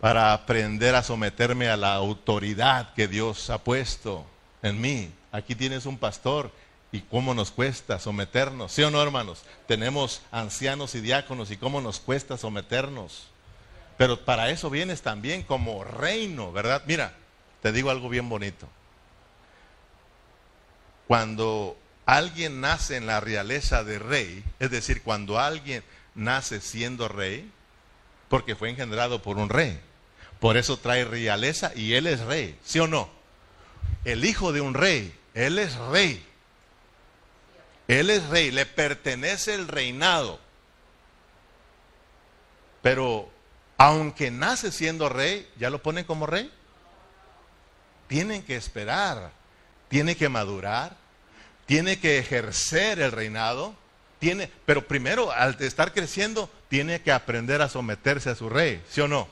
para aprender a someterme a la autoridad que Dios ha puesto en mí. Aquí tienes un pastor y cómo nos cuesta someternos, ¿sí o no, hermanos? Tenemos ancianos y diáconos y cómo nos cuesta someternos. Pero para eso vienes también como reino, ¿verdad? Mira, te digo algo bien bonito. Cuando alguien nace en la realeza de rey, es decir, cuando alguien nace siendo rey, porque fue engendrado por un rey, por eso trae realeza y él es rey, ¿sí o no? El hijo de un rey, él es rey. Él es rey, le pertenece el reinado. Pero aunque nace siendo rey, ¿ya lo ponen como rey? Tienen que esperar, tiene que madurar, tiene que ejercer el reinado, tiene, pero primero al estar creciendo tiene que aprender a someterse a su rey, ¿sí o no?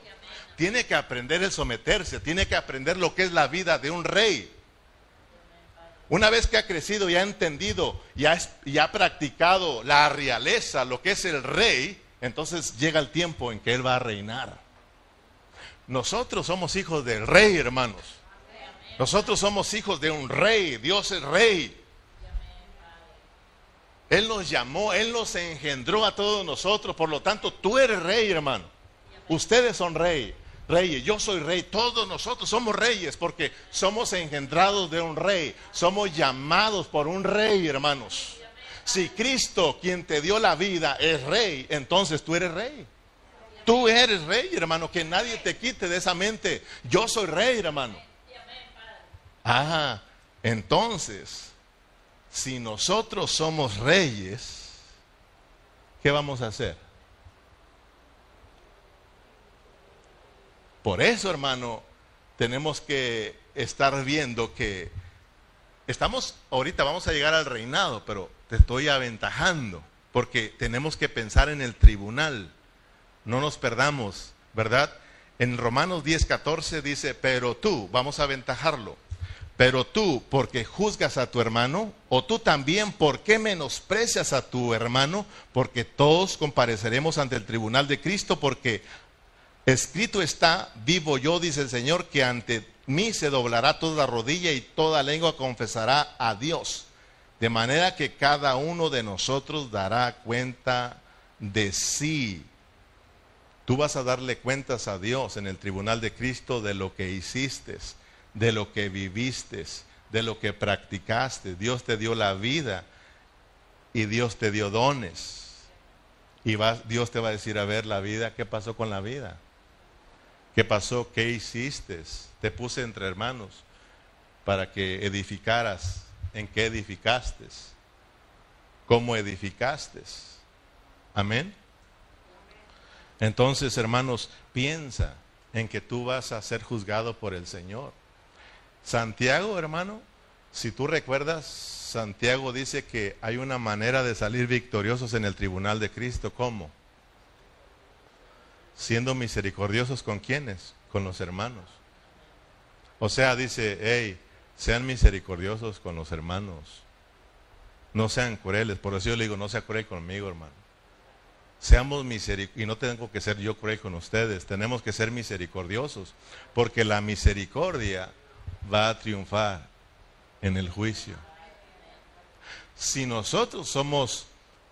Tiene que aprender el someterse, tiene que aprender lo que es la vida de un rey. Una vez que ha crecido y ha entendido y ha, y ha practicado la realeza, lo que es el rey, entonces llega el tiempo en que Él va a reinar. Nosotros somos hijos del rey, hermanos. Nosotros somos hijos de un rey. Dios es rey. Él nos llamó, Él nos engendró a todos nosotros. Por lo tanto, tú eres rey, hermano. Ustedes son rey, reyes. Yo soy rey. Todos nosotros somos reyes porque somos engendrados de un rey. Somos llamados por un rey, hermanos. Si Cristo, quien te dio la vida, es rey, entonces tú eres rey. Tú eres rey, hermano, que nadie te quite de esa mente. Yo soy rey, hermano. Ah, entonces, si nosotros somos reyes, ¿qué vamos a hacer? Por eso, hermano, tenemos que estar viendo que estamos, ahorita vamos a llegar al reinado, pero te estoy aventajando, porque tenemos que pensar en el tribunal. No nos perdamos, ¿verdad? En Romanos 10, 14 dice, pero tú, vamos a aventajarlo, pero tú, porque juzgas a tu hermano, o tú también, ¿por qué menosprecias a tu hermano? Porque todos compareceremos ante el tribunal de Cristo, porque escrito está, vivo yo, dice el Señor, que ante mí se doblará toda rodilla y toda lengua confesará a Dios. De manera que cada uno de nosotros dará cuenta de sí. Tú vas a darle cuentas a Dios en el tribunal de Cristo de lo que hiciste, de lo que viviste, de lo que practicaste. Dios te dio la vida y Dios te dio dones. Y Dios te va a decir, a ver, la vida, ¿qué pasó con la vida? ¿Qué pasó? ¿Qué hiciste? Te puse entre hermanos para que edificaras en qué edificaste, cómo edificaste. Amén. Entonces, hermanos, piensa en que tú vas a ser juzgado por el Señor. Santiago, hermano, si tú recuerdas, Santiago dice que hay una manera de salir victoriosos en el tribunal de Cristo. ¿Cómo? Siendo misericordiosos con quienes? Con los hermanos. O sea, dice, hey, sean misericordiosos con los hermanos. No sean crueles. Por eso yo le digo, no sea cruel conmigo, hermano. Seamos misericordiosos. Y no tengo que ser yo cruel con ustedes. Tenemos que ser misericordiosos. Porque la misericordia va a triunfar en el juicio. Si nosotros somos,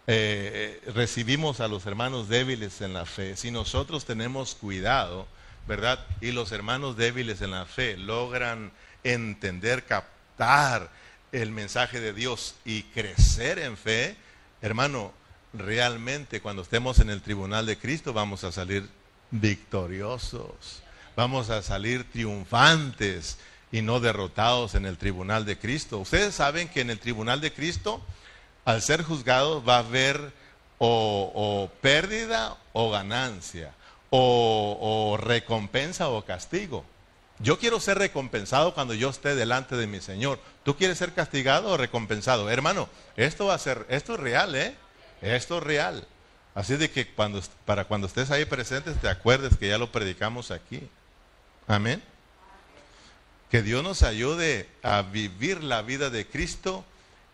eh, recibimos a los hermanos débiles en la fe, si nosotros tenemos cuidado, ¿verdad? Y los hermanos débiles en la fe logran entender, captar el mensaje de Dios y crecer en fe, hermano, realmente cuando estemos en el tribunal de Cristo vamos a salir victoriosos, vamos a salir triunfantes y no derrotados en el tribunal de Cristo. Ustedes saben que en el tribunal de Cristo, al ser juzgados, va a haber o, pérdida o ganancia, o recompensa o castigo. Yo quiero ser recompensado cuando yo esté delante de mi Señor. ¿Tú quieres ser castigado o recompensado? Hermano, esto va a ser, esto es real, ¿eh? Esto es real. Así de que cuando, para cuando estés ahí presente te acuerdes que ya lo predicamos aquí. Amén. Que Dios nos ayude a vivir la vida de Cristo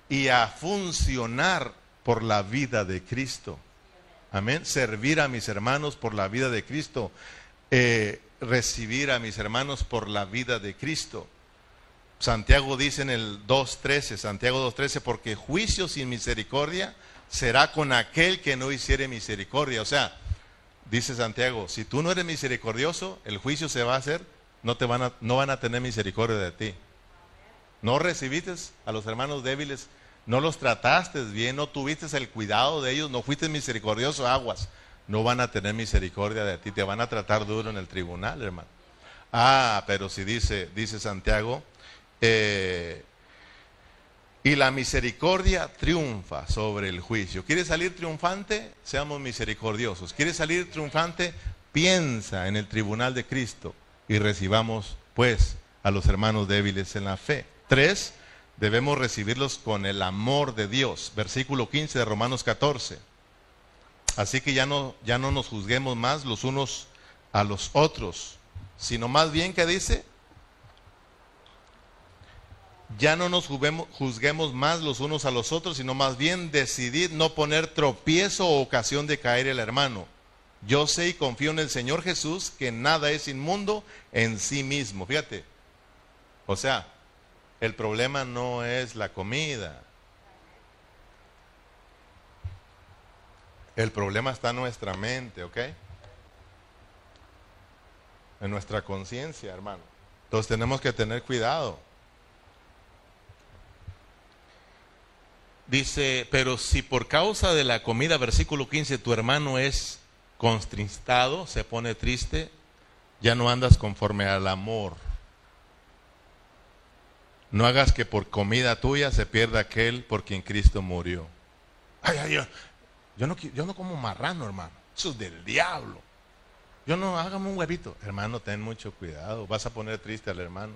y a funcionar por la vida de Cristo. Amén. Servir a mis hermanos por la vida de Cristo. Eh, recibir a mis hermanos por la vida de Cristo. Santiago dice en el 2.13, Santiago 2.13, porque juicio sin misericordia será con aquel que no hiciere misericordia. O sea, dice Santiago, si tú no eres misericordioso, el juicio se va a hacer, no, te van, a, no van a tener misericordia de ti. No recibiste a los hermanos débiles, no los trataste bien, no tuviste el cuidado de ellos, no fuiste misericordioso, aguas. No van a tener misericordia de ti, te van a tratar duro en el tribunal, hermano. Ah, pero si dice, dice Santiago, eh, y la misericordia triunfa sobre el juicio. ¿Quieres salir triunfante? Seamos misericordiosos. ¿Quieres salir triunfante? Piensa en el tribunal de Cristo y recibamos pues a los hermanos débiles en la fe. Tres, debemos recibirlos con el amor de Dios. Versículo 15 de Romanos 14. Así que ya no, ya no nos juzguemos más los unos a los otros, sino más bien que dice, ya no nos juzguemos, más los unos a los otros, sino más bien decidir no poner tropiezo o ocasión de caer el hermano. Yo sé y confío en el Señor Jesús que nada es inmundo en sí mismo. Fíjate, o sea, el problema no es la comida. El problema está en nuestra mente, ¿ok? En nuestra conciencia, hermano. Entonces tenemos que tener cuidado. Dice, pero si por causa de la comida, versículo 15, tu hermano es constristado, se pone triste, ya no andas conforme al amor. No hagas que por comida tuya se pierda aquel por quien Cristo murió. Ay, ay, yo, yo, no, yo no como marrano, hermano. Eso es del diablo. Yo no, hágame un huevito. Hermano, ten mucho cuidado. Vas a poner triste al hermano,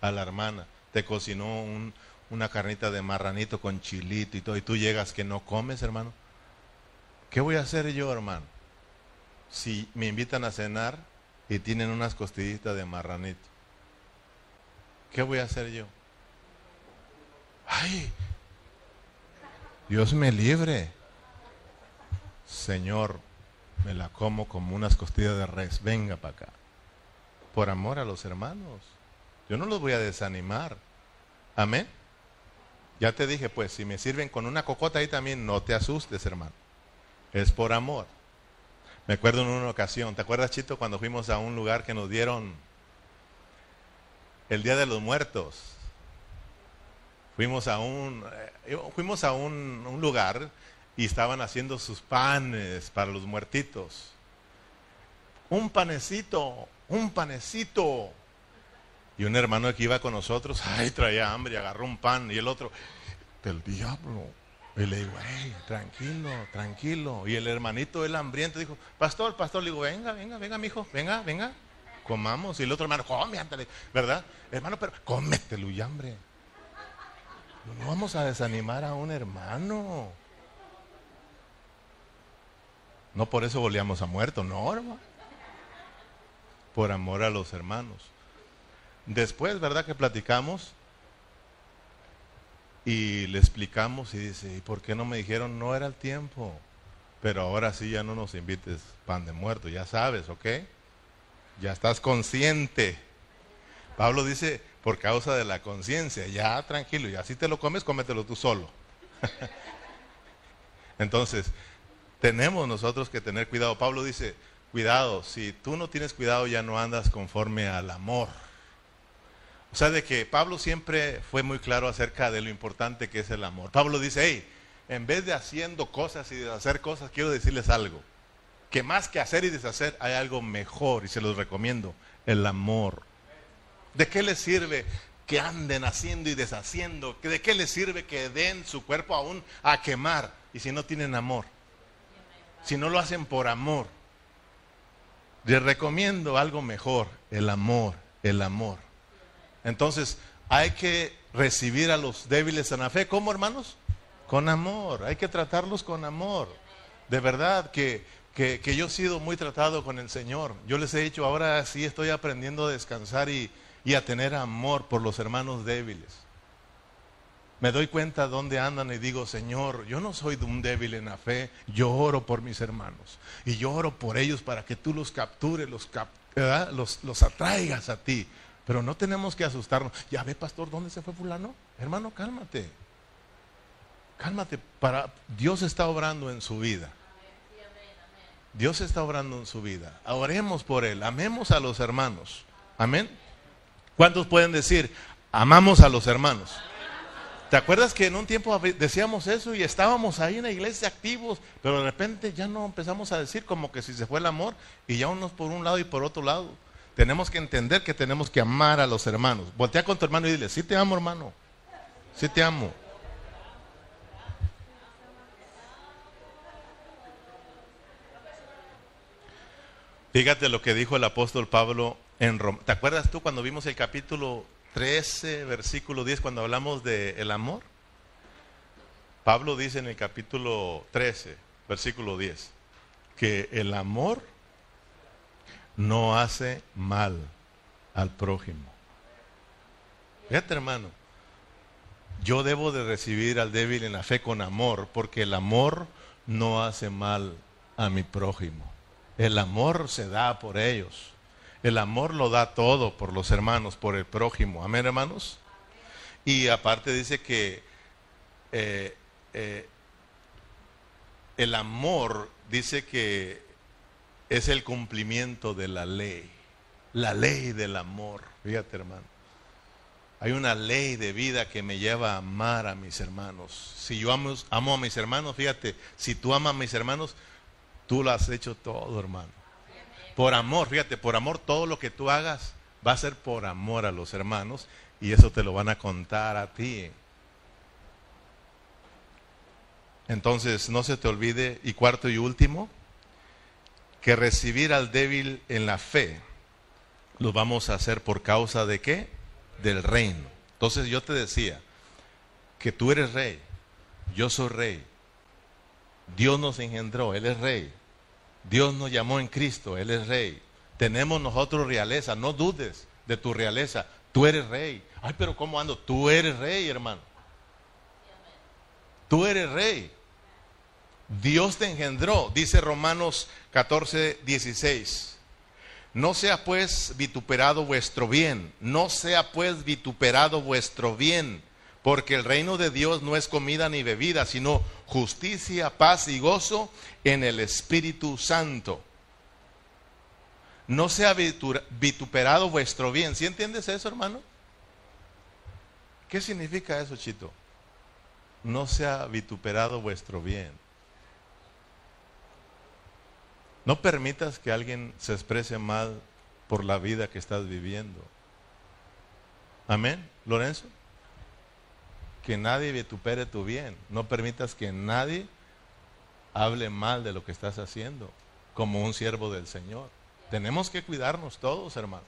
a la hermana. Te cocinó un, una carnita de marranito con chilito y todo, y tú llegas que no comes, hermano. ¿Qué voy a hacer yo, hermano? Si me invitan a cenar y tienen unas costillitas de marranito. ¿Qué voy a hacer yo? Ay, Dios me libre. Señor, me la como como unas costillas de res. Venga para acá. Por amor a los hermanos. Yo no los voy a desanimar. Amén. Ya te dije, pues, si me sirven con una cocota ahí también, no te asustes, hermano. Es por amor. Me acuerdo en una ocasión, ¿te acuerdas, Chito, cuando fuimos a un lugar que nos dieron el Día de los Muertos? Fuimos a un, eh, fuimos a un, un lugar y estaban haciendo sus panes para los muertitos. Un panecito, un panecito. Y un hermano que iba con nosotros, *laughs* ay, traía hambre agarró un pan. Y el otro, del diablo. Y le digo, hey, tranquilo, tranquilo. Y el hermanito, el hambriento, dijo, pastor, pastor, le digo, venga, venga, venga, mijo, venga, venga, comamos. Y el otro hermano, come, ándale, ¿verdad? Hermano, pero cómetelo y hambre. No vamos a desanimar a un hermano. No por eso volvíamos a muerto, no, hermano. Por amor a los hermanos. Después, ¿verdad? Que platicamos. Y le explicamos y dice, ¿y por qué no me dijeron no era el tiempo? Pero ahora sí ya no nos invites pan de muerto, ya sabes, ¿ok? Ya estás consciente. Pablo dice, por causa de la conciencia, ya tranquilo, y así te lo comes, cómetelo tú solo. *laughs* Entonces, tenemos nosotros que tener cuidado. Pablo dice, cuidado, si tú no tienes cuidado ya no andas conforme al amor. O sea, de que Pablo siempre fue muy claro acerca de lo importante que es el amor. Pablo dice, hey, en vez de haciendo cosas y de hacer cosas, quiero decirles algo. Que más que hacer y deshacer, hay algo mejor y se los recomiendo, el amor. ¿De qué les sirve que anden haciendo y deshaciendo? ¿De qué les sirve que den su cuerpo aún a quemar? Y si no tienen amor, si no lo hacen por amor, les recomiendo algo mejor, el amor, el amor. Entonces, hay que recibir a los débiles en la fe. ¿Cómo, hermanos? Con amor. Hay que tratarlos con amor. De verdad que, que, yo he sido muy tratado con el Señor. Yo les he dicho, ahora sí estoy aprendiendo a descansar y, y a tener amor por los hermanos débiles. Me doy cuenta dónde andan y digo, Señor, yo no soy de un débil en la fe, yo oro por mis hermanos y yo oro por ellos para que tú los captures, los, los atraigas a ti. Pero no tenemos que asustarnos. Ya ve, pastor, ¿dónde se fue fulano? Hermano, cálmate. Cálmate. Para, Dios está obrando en su vida. Dios está obrando en su vida. Oremos por Él. Amemos a los hermanos. Amén. ¿Cuántos pueden decir, amamos a los hermanos? ¿Te acuerdas que en un tiempo decíamos eso y estábamos ahí en la iglesia activos, pero de repente ya no empezamos a decir como que si se fue el amor y ya unos por un lado y por otro lado? Tenemos que entender que tenemos que amar a los hermanos. Voltea con tu hermano y dile, sí te amo hermano, sí te amo. Fíjate lo que dijo el apóstol Pablo en Roma. ¿Te acuerdas tú cuando vimos el capítulo 13, versículo 10, cuando hablamos del el amor. Pablo dice en el capítulo 13, versículo 10, que el amor no hace mal al prójimo. Fíjate hermano, yo debo de recibir al débil en la fe con amor, porque el amor no hace mal a mi prójimo. El amor se da por ellos. El amor lo da todo por los hermanos, por el prójimo. Amén, hermanos. Y aparte dice que eh, eh, el amor dice que es el cumplimiento de la ley. La ley del amor. Fíjate, hermano. Hay una ley de vida que me lleva a amar a mis hermanos. Si yo amo, amo a mis hermanos, fíjate, si tú amas a mis hermanos, tú lo has hecho todo, hermano. Por amor, fíjate, por amor todo lo que tú hagas va a ser por amor a los hermanos y eso te lo van a contar a ti. Entonces, no se te olvide, y cuarto y último, que recibir al débil en la fe lo vamos a hacer por causa de qué? Del reino. Entonces yo te decía que tú eres rey, yo soy rey, Dios nos engendró, Él es rey. Dios nos llamó en Cristo, Él es rey. Tenemos nosotros realeza, no dudes de tu realeza. Tú eres rey. Ay, pero ¿cómo ando? Tú eres rey, hermano. Tú eres rey. Dios te engendró, dice Romanos 14, 16. No sea pues vituperado vuestro bien, no sea pues vituperado vuestro bien, porque el reino de Dios no es comida ni bebida, sino justicia, paz y gozo en el Espíritu Santo. No sea vituperado vuestro bien. ¿Sí entiendes eso, hermano? ¿Qué significa eso, Chito? No sea vituperado vuestro bien. No permitas que alguien se exprese mal por la vida que estás viviendo. Amén, Lorenzo que nadie vitupere tu bien. No permitas que nadie hable mal de lo que estás haciendo como un siervo del Señor. Tenemos que cuidarnos todos, hermano.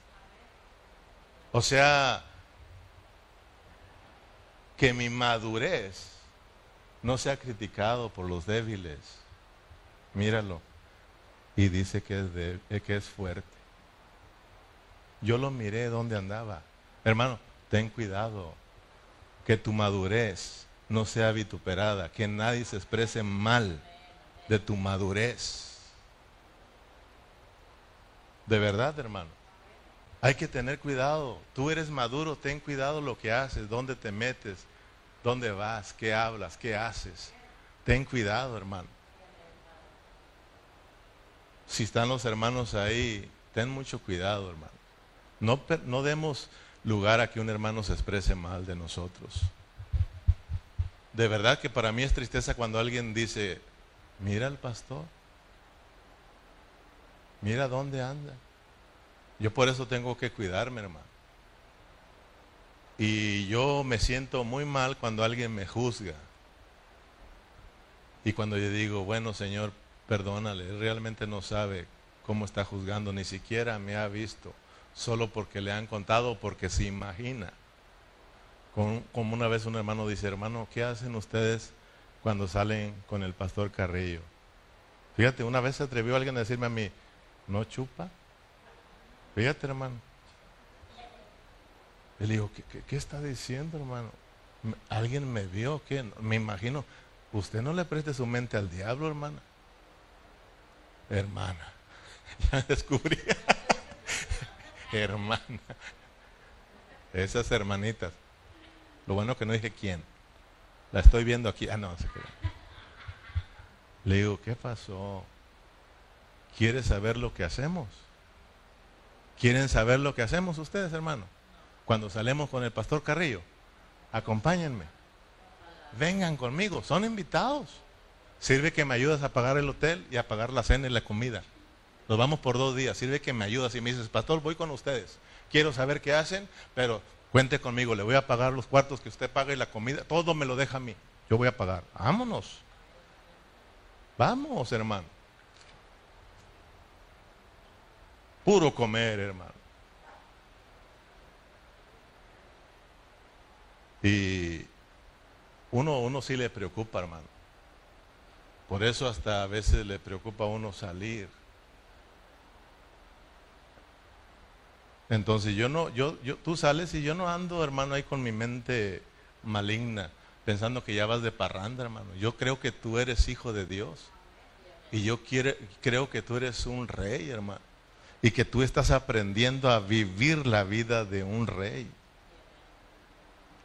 O sea, que mi madurez no sea criticado por los débiles. Míralo. Y dice que es, de, que es fuerte. Yo lo miré donde andaba. Hermano, ten cuidado que tu madurez no sea vituperada, que nadie se exprese mal de tu madurez. De verdad, hermano. Hay que tener cuidado. Tú eres maduro, ten cuidado lo que haces, dónde te metes, dónde vas, qué hablas, qué haces. Ten cuidado, hermano. Si están los hermanos ahí, ten mucho cuidado, hermano. No, no demos lugar a que un hermano se exprese mal de nosotros. De verdad que para mí es tristeza cuando alguien dice, mira al pastor, mira dónde anda. Yo por eso tengo que cuidarme, hermano. Y yo me siento muy mal cuando alguien me juzga. Y cuando yo digo, bueno, Señor, perdónale, realmente no sabe cómo está juzgando, ni siquiera me ha visto solo porque le han contado, porque se imagina. Como una vez un hermano dice, hermano, ¿qué hacen ustedes cuando salen con el pastor Carrillo? Fíjate, una vez se atrevió alguien a decirme a mí, ¿no chupa? Fíjate, hermano. Le digo, ¿qué, está diciendo, hermano? ¿Alguien me vio? ¿Qué? Me imagino, usted no le preste su mente al diablo, hermana. Hermana. *laughs* Ya descubrí. *laughs* hermana. Esas hermanitas. Lo bueno que no dije quién. La estoy viendo aquí. Ah, no, se. Le digo, ¿qué pasó? ¿Quieres saber lo que hacemos? ¿Quieren saber lo que hacemos ustedes, hermano? Cuando salimos con el pastor Carrillo, acompáñenme. Vengan conmigo, son invitados. Sirve que me ayudas a pagar el hotel y a pagar la cena y la comida. Nos vamos por dos días. Sirve que me ayudas y me dices, pastor, voy con ustedes. Quiero saber qué hacen, pero cuente conmigo. Le voy a pagar los cuartos que usted paga y la comida. Todo me lo deja a mí. Yo voy a pagar. Vámonos. Vamos, hermano. Puro comer, hermano. Y uno, uno sí le preocupa, hermano. Por eso hasta a veces le preocupa a uno salir. Entonces yo no, yo, yo, tú sales y yo no ando, hermano, ahí con mi mente maligna pensando que ya vas de parranda, hermano. Yo creo que tú eres hijo de Dios. Y yo creo que tú eres un rey, hermano. Y que tú estás aprendiendo a vivir la vida de un rey.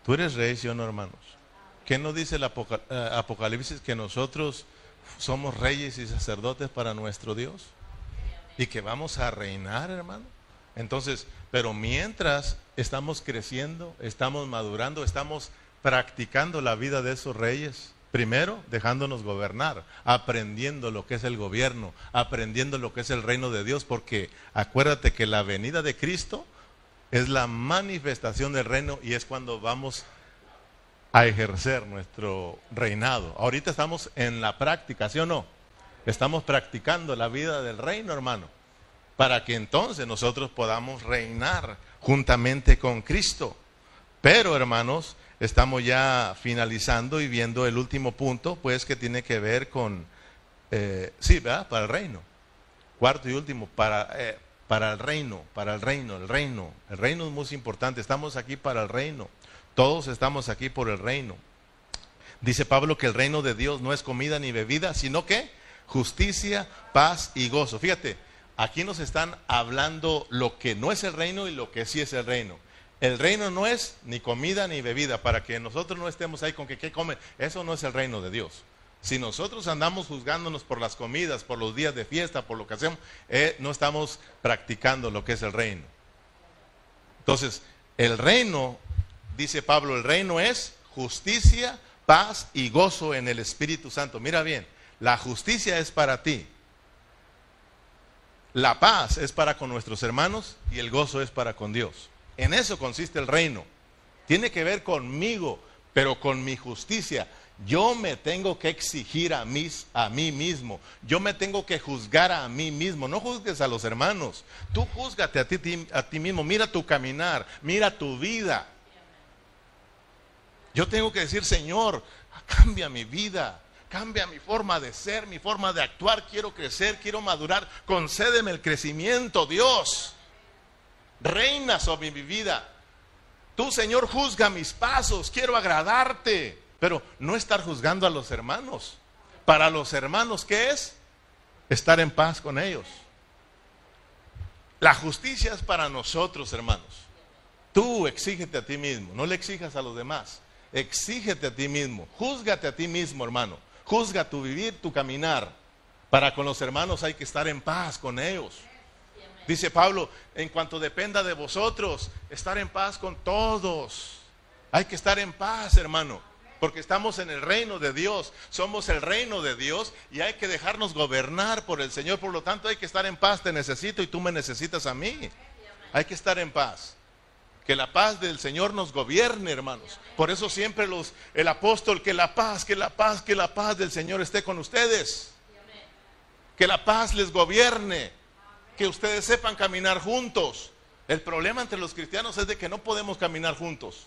Tú eres rey, ¿sí o no, hermanos? ¿Qué nos dice el eh, Apocalipsis? Que nosotros somos reyes y sacerdotes para nuestro Dios. Y que vamos a reinar, hermano. Entonces, pero mientras estamos creciendo, estamos madurando, estamos practicando la vida de esos reyes. Primero, dejándonos gobernar, aprendiendo lo que es el gobierno, aprendiendo lo que es el reino de Dios, porque acuérdate que la venida de Cristo es la manifestación del reino y es cuando vamos a ejercer nuestro reinado. Ahorita estamos en la práctica, ¿sí o no? Estamos practicando la vida del reino, hermano, para que entonces nosotros podamos reinar juntamente con Cristo. Pero, hermanos, estamos ya finalizando y viendo el último punto, pues que tiene que ver con, eh, sí, ¿verdad? Para el reino. Cuarto y último, para, eh, para el reino, para el reino, el reino. El reino es muy importante, estamos aquí para el reino. Todos estamos aquí por el reino. Dice Pablo que el reino de Dios no es comida ni bebida, sino que justicia, paz y gozo. Fíjate, aquí nos están hablando lo que no es el reino y lo que sí es el reino. El reino no es ni comida ni bebida, para que nosotros no estemos ahí con que qué come. Eso no es el reino de Dios. Si nosotros andamos juzgándonos por las comidas, por los días de fiesta, por lo que hacemos, eh, no estamos practicando lo que es el reino. Entonces, el reino, dice Pablo, el reino es justicia, paz y gozo en el Espíritu Santo. Mira bien, la justicia es para ti. La paz es para con nuestros hermanos y el gozo es para con Dios. En eso consiste el reino. Tiene que ver conmigo, pero con mi justicia. Yo me tengo que exigir a mí, a mí mismo. Yo me tengo que juzgar a mí mismo. No juzgues a los hermanos. Tú juzgate a ti, a ti mismo. Mira tu caminar. Mira tu vida. Yo tengo que decir, Señor, cambia mi vida. Cambia mi forma de ser, mi forma de actuar. Quiero crecer, quiero madurar. Concédeme el crecimiento, Dios reina sobre mi vida. Tú, Señor, juzga mis pasos, quiero agradarte, pero no estar juzgando a los hermanos. Para los hermanos, ¿qué es? Estar en paz con ellos. La justicia es para nosotros, hermanos. Tú exígete a ti mismo, no le exijas a los demás. Exígete a ti mismo, júzgate a ti mismo, hermano. Juzga tu vivir, tu caminar. Para con los hermanos hay que estar en paz con ellos. Dice Pablo, en cuanto dependa de vosotros, estar en paz con todos. Hay que estar en paz, hermano, porque estamos en el reino de Dios, somos el reino de Dios y hay que dejarnos gobernar por el Señor. Por lo tanto, hay que estar en paz. Te necesito y tú me necesitas a mí. Hay que estar en paz. Que la paz del Señor nos gobierne, hermanos. Por eso siempre los, el apóstol, que la paz, que la paz, que la paz del Señor esté con ustedes. Que la paz les gobierne que ustedes sepan caminar juntos. El problema entre los cristianos es de que no podemos caminar juntos.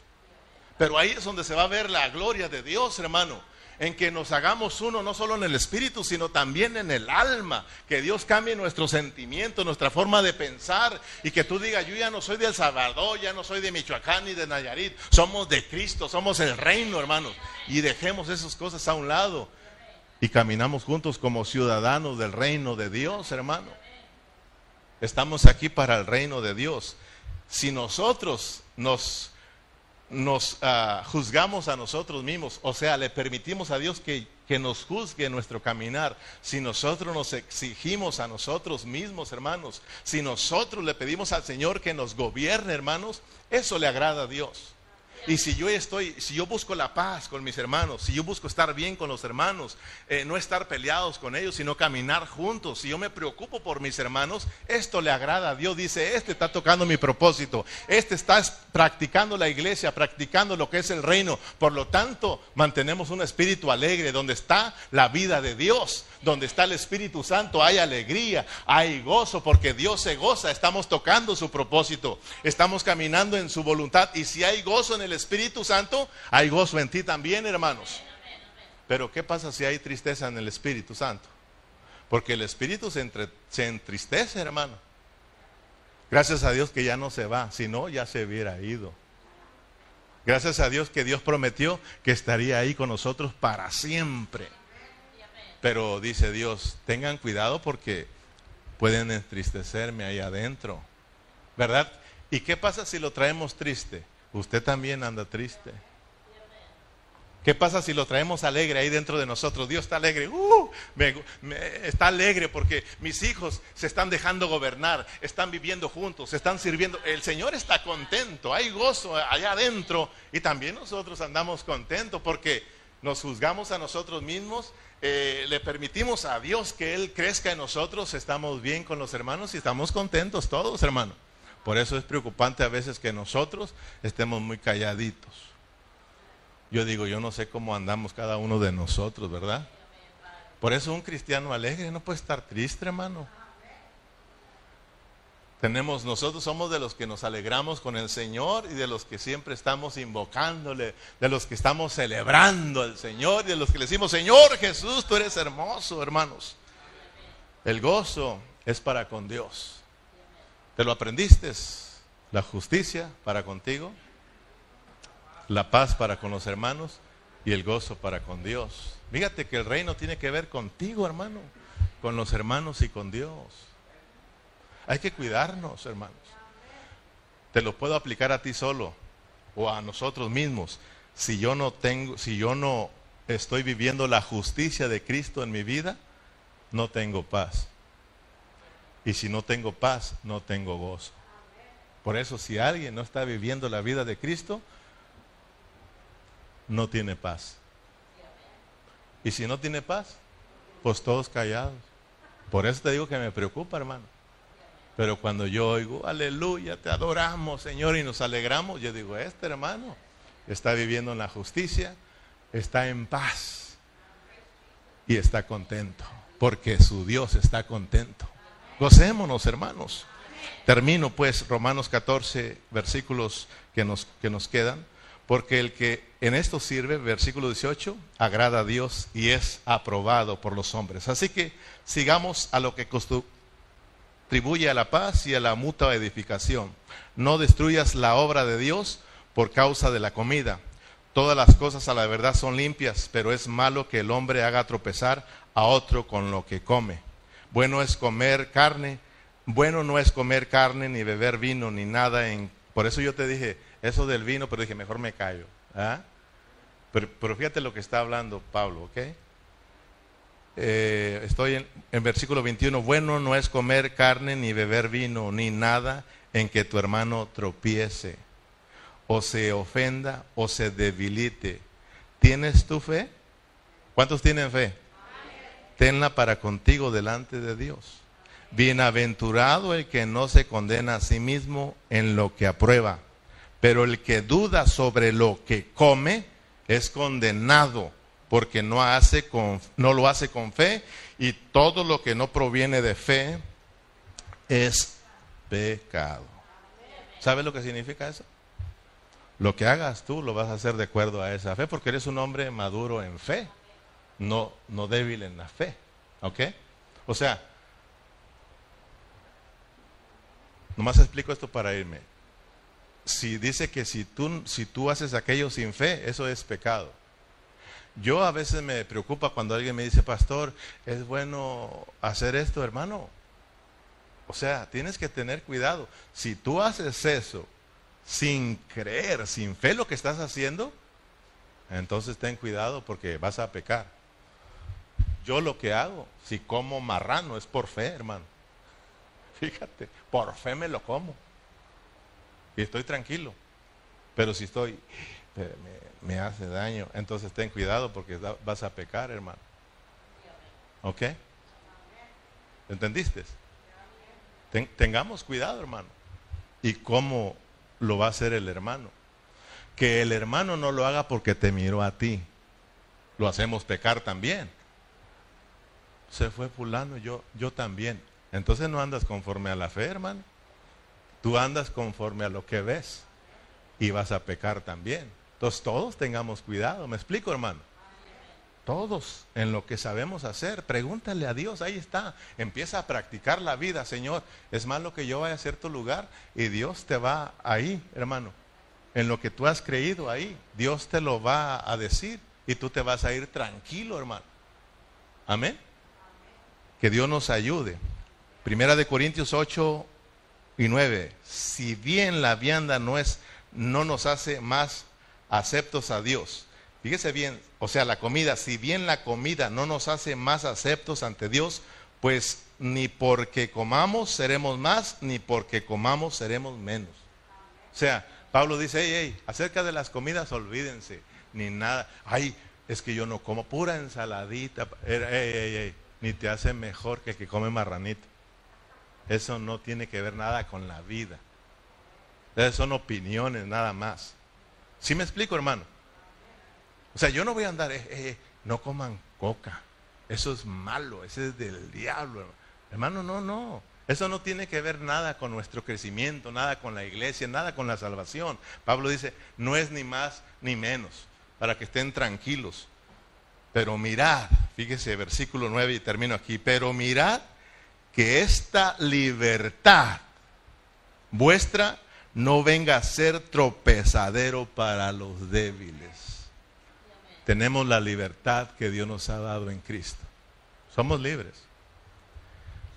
Pero ahí es donde se va a ver la gloria de Dios, hermano. En que nos hagamos uno no solo en el espíritu, sino también en el alma, que Dios cambie nuestro sentimiento, nuestra forma de pensar y que tú digas, yo ya no soy de El Salvador, ya no soy de Michoacán ni de Nayarit, somos de Cristo, somos el reino, hermanos, y dejemos esas cosas a un lado y caminamos juntos como ciudadanos del reino de Dios, hermano. Estamos aquí para el reino de Dios. Si nosotros nos nos ah, juzgamos a nosotros mismos, o sea, le permitimos a Dios que, que nos juzgue nuestro caminar, si nosotros nos exigimos a nosotros mismos, hermanos, si nosotros le pedimos al Señor que nos gobierne, hermanos, eso le agrada a Dios. Y si yo estoy, si yo busco la paz con mis hermanos, si yo busco estar bien con los hermanos, eh, no estar peleados con ellos, sino caminar juntos, si yo me preocupo por mis hermanos, esto le agrada a Dios. Dice, este está tocando mi propósito, este está practicando la iglesia, practicando lo que es el reino. Por lo tanto, mantenemos un espíritu alegre donde está la vida de Dios donde está el Espíritu Santo hay alegría, hay gozo, porque Dios se goza, estamos tocando su propósito, estamos caminando en su voluntad. Y si hay gozo en el Espíritu Santo, hay gozo en ti también, hermanos. Pero ¿qué pasa si hay tristeza en el Espíritu Santo? Porque el Espíritu se, entristece, hermano. Gracias a Dios que ya no se va, si no, ya se hubiera ido. Gracias a Dios que Dios prometió que estaría ahí con nosotros para siempre. Pero dice Dios, tengan cuidado porque pueden entristecerme ahí adentro. ¿Verdad? ¿Y qué pasa si lo traemos triste? Usted también anda triste. ¿Qué pasa si lo traemos alegre ahí dentro de nosotros? Dios está alegre, uh, está alegre porque mis hijos se están dejando gobernar, están viviendo juntos, están sirviendo. El Señor está contento, hay gozo allá adentro y también nosotros andamos contentos porque nos juzgamos a nosotros mismos eh, le permitimos a Dios que Él crezca en nosotros, estamos bien con los hermanos y estamos contentos todos, hermano. Por eso es preocupante a veces que nosotros estemos muy calladitos. Yo digo, yo no sé cómo andamos cada uno de nosotros, ¿verdad? Por eso un cristiano alegre no puede estar triste, hermano. Tenemos, nosotros somos de los que nos alegramos con el Señor y de los que siempre estamos invocándole, de los que estamos celebrando al Señor y de los que le decimos, Señor Jesús, tú eres hermoso, hermanos. El gozo es para con Dios. ¿Te lo aprendiste? La justicia para contigo, la paz para con los hermanos y el gozo para con Dios. Fíjate que el reino tiene que ver contigo, hermano, con los hermanos y con Dios. Hay que cuidarnos, hermanos. Te lo puedo aplicar a ti solo o a nosotros mismos. Si yo no tengo, si yo no estoy viviendo la justicia de Cristo en mi vida, no tengo paz. Y si no tengo paz, no tengo gozo. Por eso si alguien no está viviendo la vida de Cristo, no tiene paz. Y si no tiene paz, pues todos callados. Por eso te digo que me preocupa, hermano. Pero cuando yo oigo, aleluya, te adoramos, Señor, y nos alegramos, yo digo, este hermano está viviendo en la justicia, está en paz y está contento, porque su Dios está contento. Gocémonos, hermanos. Termino pues Romanos 14, versículos que nos, que nos quedan, porque el que en esto sirve, versículo 18, agrada a Dios y es aprobado por los hombres. Así que sigamos a lo que contribuye a la paz y a la mutua edificación. No destruyas la obra de Dios por causa de la comida. Todas las cosas a la verdad son limpias, pero es malo que el hombre haga tropezar a otro con lo que come. Bueno es comer carne, bueno no es comer carne ni beber vino ni nada en... Por eso yo te dije eso del vino, pero dije, mejor me callo. ¿ah? Pero, pero fíjate lo que está hablando Pablo, ¿ok? Eh, estoy en, versículo 21, bueno no es comer carne ni beber vino ni nada en que tu hermano tropiece o se ofenda o se debilite. ¿Tienes tu fe? ¿Cuántos tienen fe? Tenla para contigo delante de Dios. Bienaventurado el que no se condena a sí mismo en lo que aprueba, pero el que duda sobre lo que come es condenado porque no, hace con, no lo hace con fe y todo lo que no proviene de fe es pecado. ¿Sabes lo que significa eso? Lo que hagas tú lo vas a hacer de acuerdo a esa fe porque eres un hombre maduro en fe. no, no débil en la fe. ¿Ok? O sea, nomás explico esto para irme. Si dice que si tú, si tú haces aquello sin fe, eso es pecado. Yo a veces me preocupa cuando alguien me dice, pastor, es bueno hacer esto, hermano. O sea, tienes que tener cuidado. Si tú haces eso sin creer, sin fe lo que estás haciendo, entonces ten cuidado porque vas a pecar. Yo lo que hago, si como marrano, es por fe, hermano. *laughs* Fíjate, por fe me lo como. Y estoy tranquilo. Pero si estoy, me, hace daño, entonces ten cuidado porque vas a pecar, hermano. ¿Ok? ¿Entendiste? tengamos cuidado, hermano. ¿Y cómo lo va a hacer el hermano? Que el hermano no lo haga porque te miró a ti. Lo hacemos pecar también. Se fue fulano, yo, yo también. Entonces no andas conforme a la fe, hermano. Tú andas conforme a lo que ves y vas a pecar también. Entonces todos tengamos cuidado. ¿Me explico, hermano? Todos en lo que sabemos hacer, pregúntale a Dios, ahí está. Empieza a practicar la vida, Señor. Es malo que yo vaya a cierto lugar y Dios te va ahí, hermano. En lo que tú has creído ahí, Dios te lo va a decir y tú te vas a ir tranquilo, hermano. Amén. Que Dios nos ayude. Primera de Corintios 8 y 9. Si bien la vianda no es no nos hace más aceptos a Dios. Fíjese bien, o sea, la comida, si bien la comida no nos hace más aceptos ante Dios, pues ni porque comamos seremos más, ni porque comamos seremos menos. O sea, Pablo dice, hey, hey, acerca de las comidas olvídense, ni nada. Ay, es que yo no como pura ensaladita. ni te hace mejor que que come marranito. Eso no tiene que ver nada con la vida. Esas son opiniones nada más. ¿Sí me explico, hermano? O sea, yo no voy a andar, eh, eh, no coman coca. Eso es malo, ese es del diablo. Hermano, no, no. Eso no tiene que ver nada con nuestro crecimiento, nada con la iglesia, nada con la salvación. Pablo dice, no es ni más ni menos, para que estén tranquilos. Pero mirad, fíjese, versículo 9 y termino aquí, pero mirad que esta libertad vuestra no venga a ser tropezadero para los débiles. Tenemos la libertad que Dios nos ha dado en Cristo. Somos libres.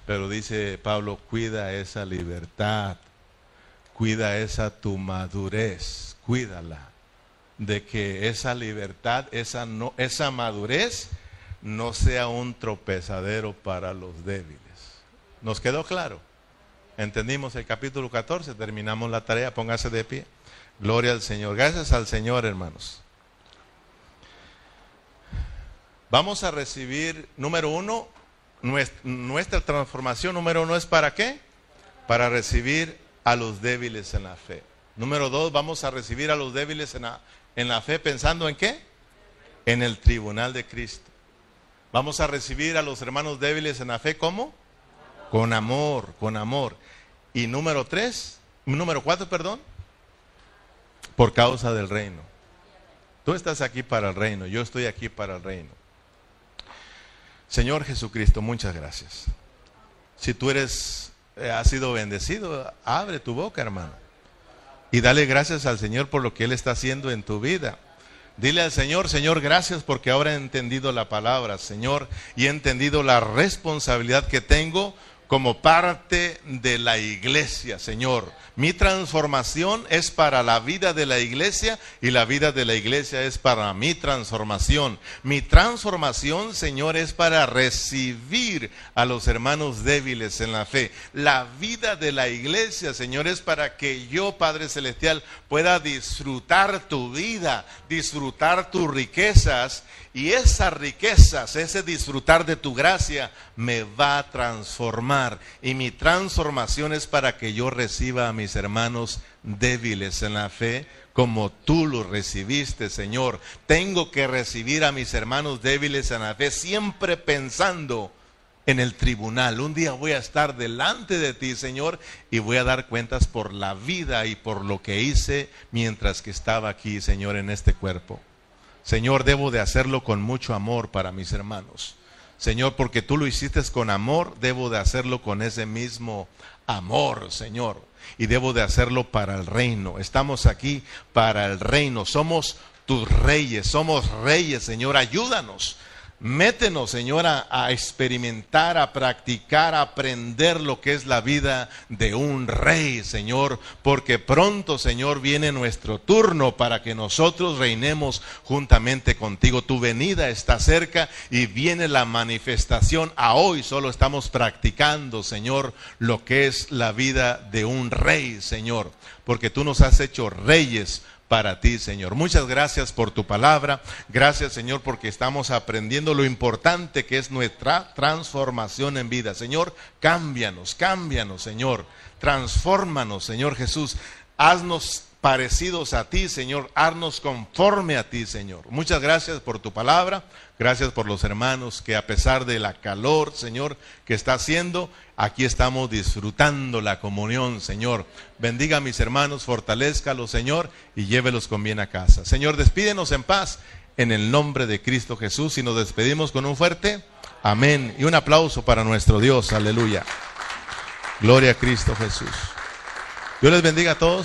Pero dice Pablo, cuida esa libertad, cuida esa tu madurez, cuídala. De que esa libertad, esa, no, esa madurez no sea un tropezadero para los débiles. ¿Nos quedó claro? Entendimos el capítulo 14, terminamos la tarea, póngase de pie. Gloria al Señor. Gracias al Señor, hermanos. Vamos a recibir, número uno, nuestra transformación, número uno es para qué? Para recibir a los débiles en la fe. Número dos, vamos a recibir a los débiles en la, en la fe pensando en qué? En el tribunal de Cristo. Vamos a recibir a los hermanos débiles en la fe, ¿cómo? Con amor, con amor. Y número tres, número cuatro, perdón, por causa del reino. Tú estás aquí para el reino, yo estoy aquí para el reino. Señor Jesucristo, muchas gracias. Si tú eres, eh, has sido bendecido, abre tu boca, hermano. Y dale gracias al Señor por lo que Él está haciendo en tu vida. Dile al Señor, Señor, gracias porque ahora he entendido la palabra, Señor, y he entendido la responsabilidad que tengo como parte de la iglesia, Señor. Mi transformación es para la vida de la iglesia y la vida de la iglesia es para mi transformación. Mi transformación, Señor, es para recibir a los hermanos débiles en la fe. La vida de la iglesia, Señor, es para que yo, Padre Celestial, pueda disfrutar tu vida, disfrutar tus riquezas y esas riquezas, ese disfrutar de tu gracia, me va a transformar. Y mi transformación es para que yo reciba a mis hermanos débiles en la fe, como tú lo recibiste, Señor. Tengo que recibir a mis hermanos débiles en la fe, siempre pensando en el tribunal. Un día voy a estar delante de ti, Señor, y voy a dar cuentas por la vida y por lo que hice mientras que estaba aquí, Señor, en este cuerpo. Señor, debo de hacerlo con mucho amor para mis hermanos. Señor, porque tú lo hiciste con amor, debo de hacerlo con ese mismo amor, Señor. Y debo de hacerlo para el reino. Estamos aquí para el reino. Somos tus reyes, somos reyes, Señor. Ayúdanos Métenos, Señor, a, experimentar, a practicar, a aprender lo que es la vida de un rey, Señor, porque pronto, Señor, viene nuestro turno para que nosotros reinemos juntamente contigo. Tu venida está cerca y viene la manifestación. A hoy solo estamos practicando, Señor, lo que es la vida de un rey, Señor, porque tú nos has hecho reyes para ti, Señor. Muchas gracias por tu palabra. Gracias, Señor, porque estamos aprendiendo lo importante que es nuestra transformación en vida. Señor, cámbianos, cámbianos, Señor. Transfórmanos, Señor Jesús. Haznos parecidos a ti, Señor. Haznos conforme a ti, Señor. Muchas gracias por tu palabra. Gracias por los hermanos que a pesar de la calor, Señor, que está haciendo, aquí estamos disfrutando la comunión, Señor. Bendiga a mis hermanos, fortalezcalos, Señor, y llévelos con bien a casa. Señor, despídenos en paz en el nombre de Cristo Jesús y nos despedimos con un fuerte amén y un aplauso para nuestro Dios. Aleluya. Gloria a Cristo Jesús. Dios les bendiga a todos.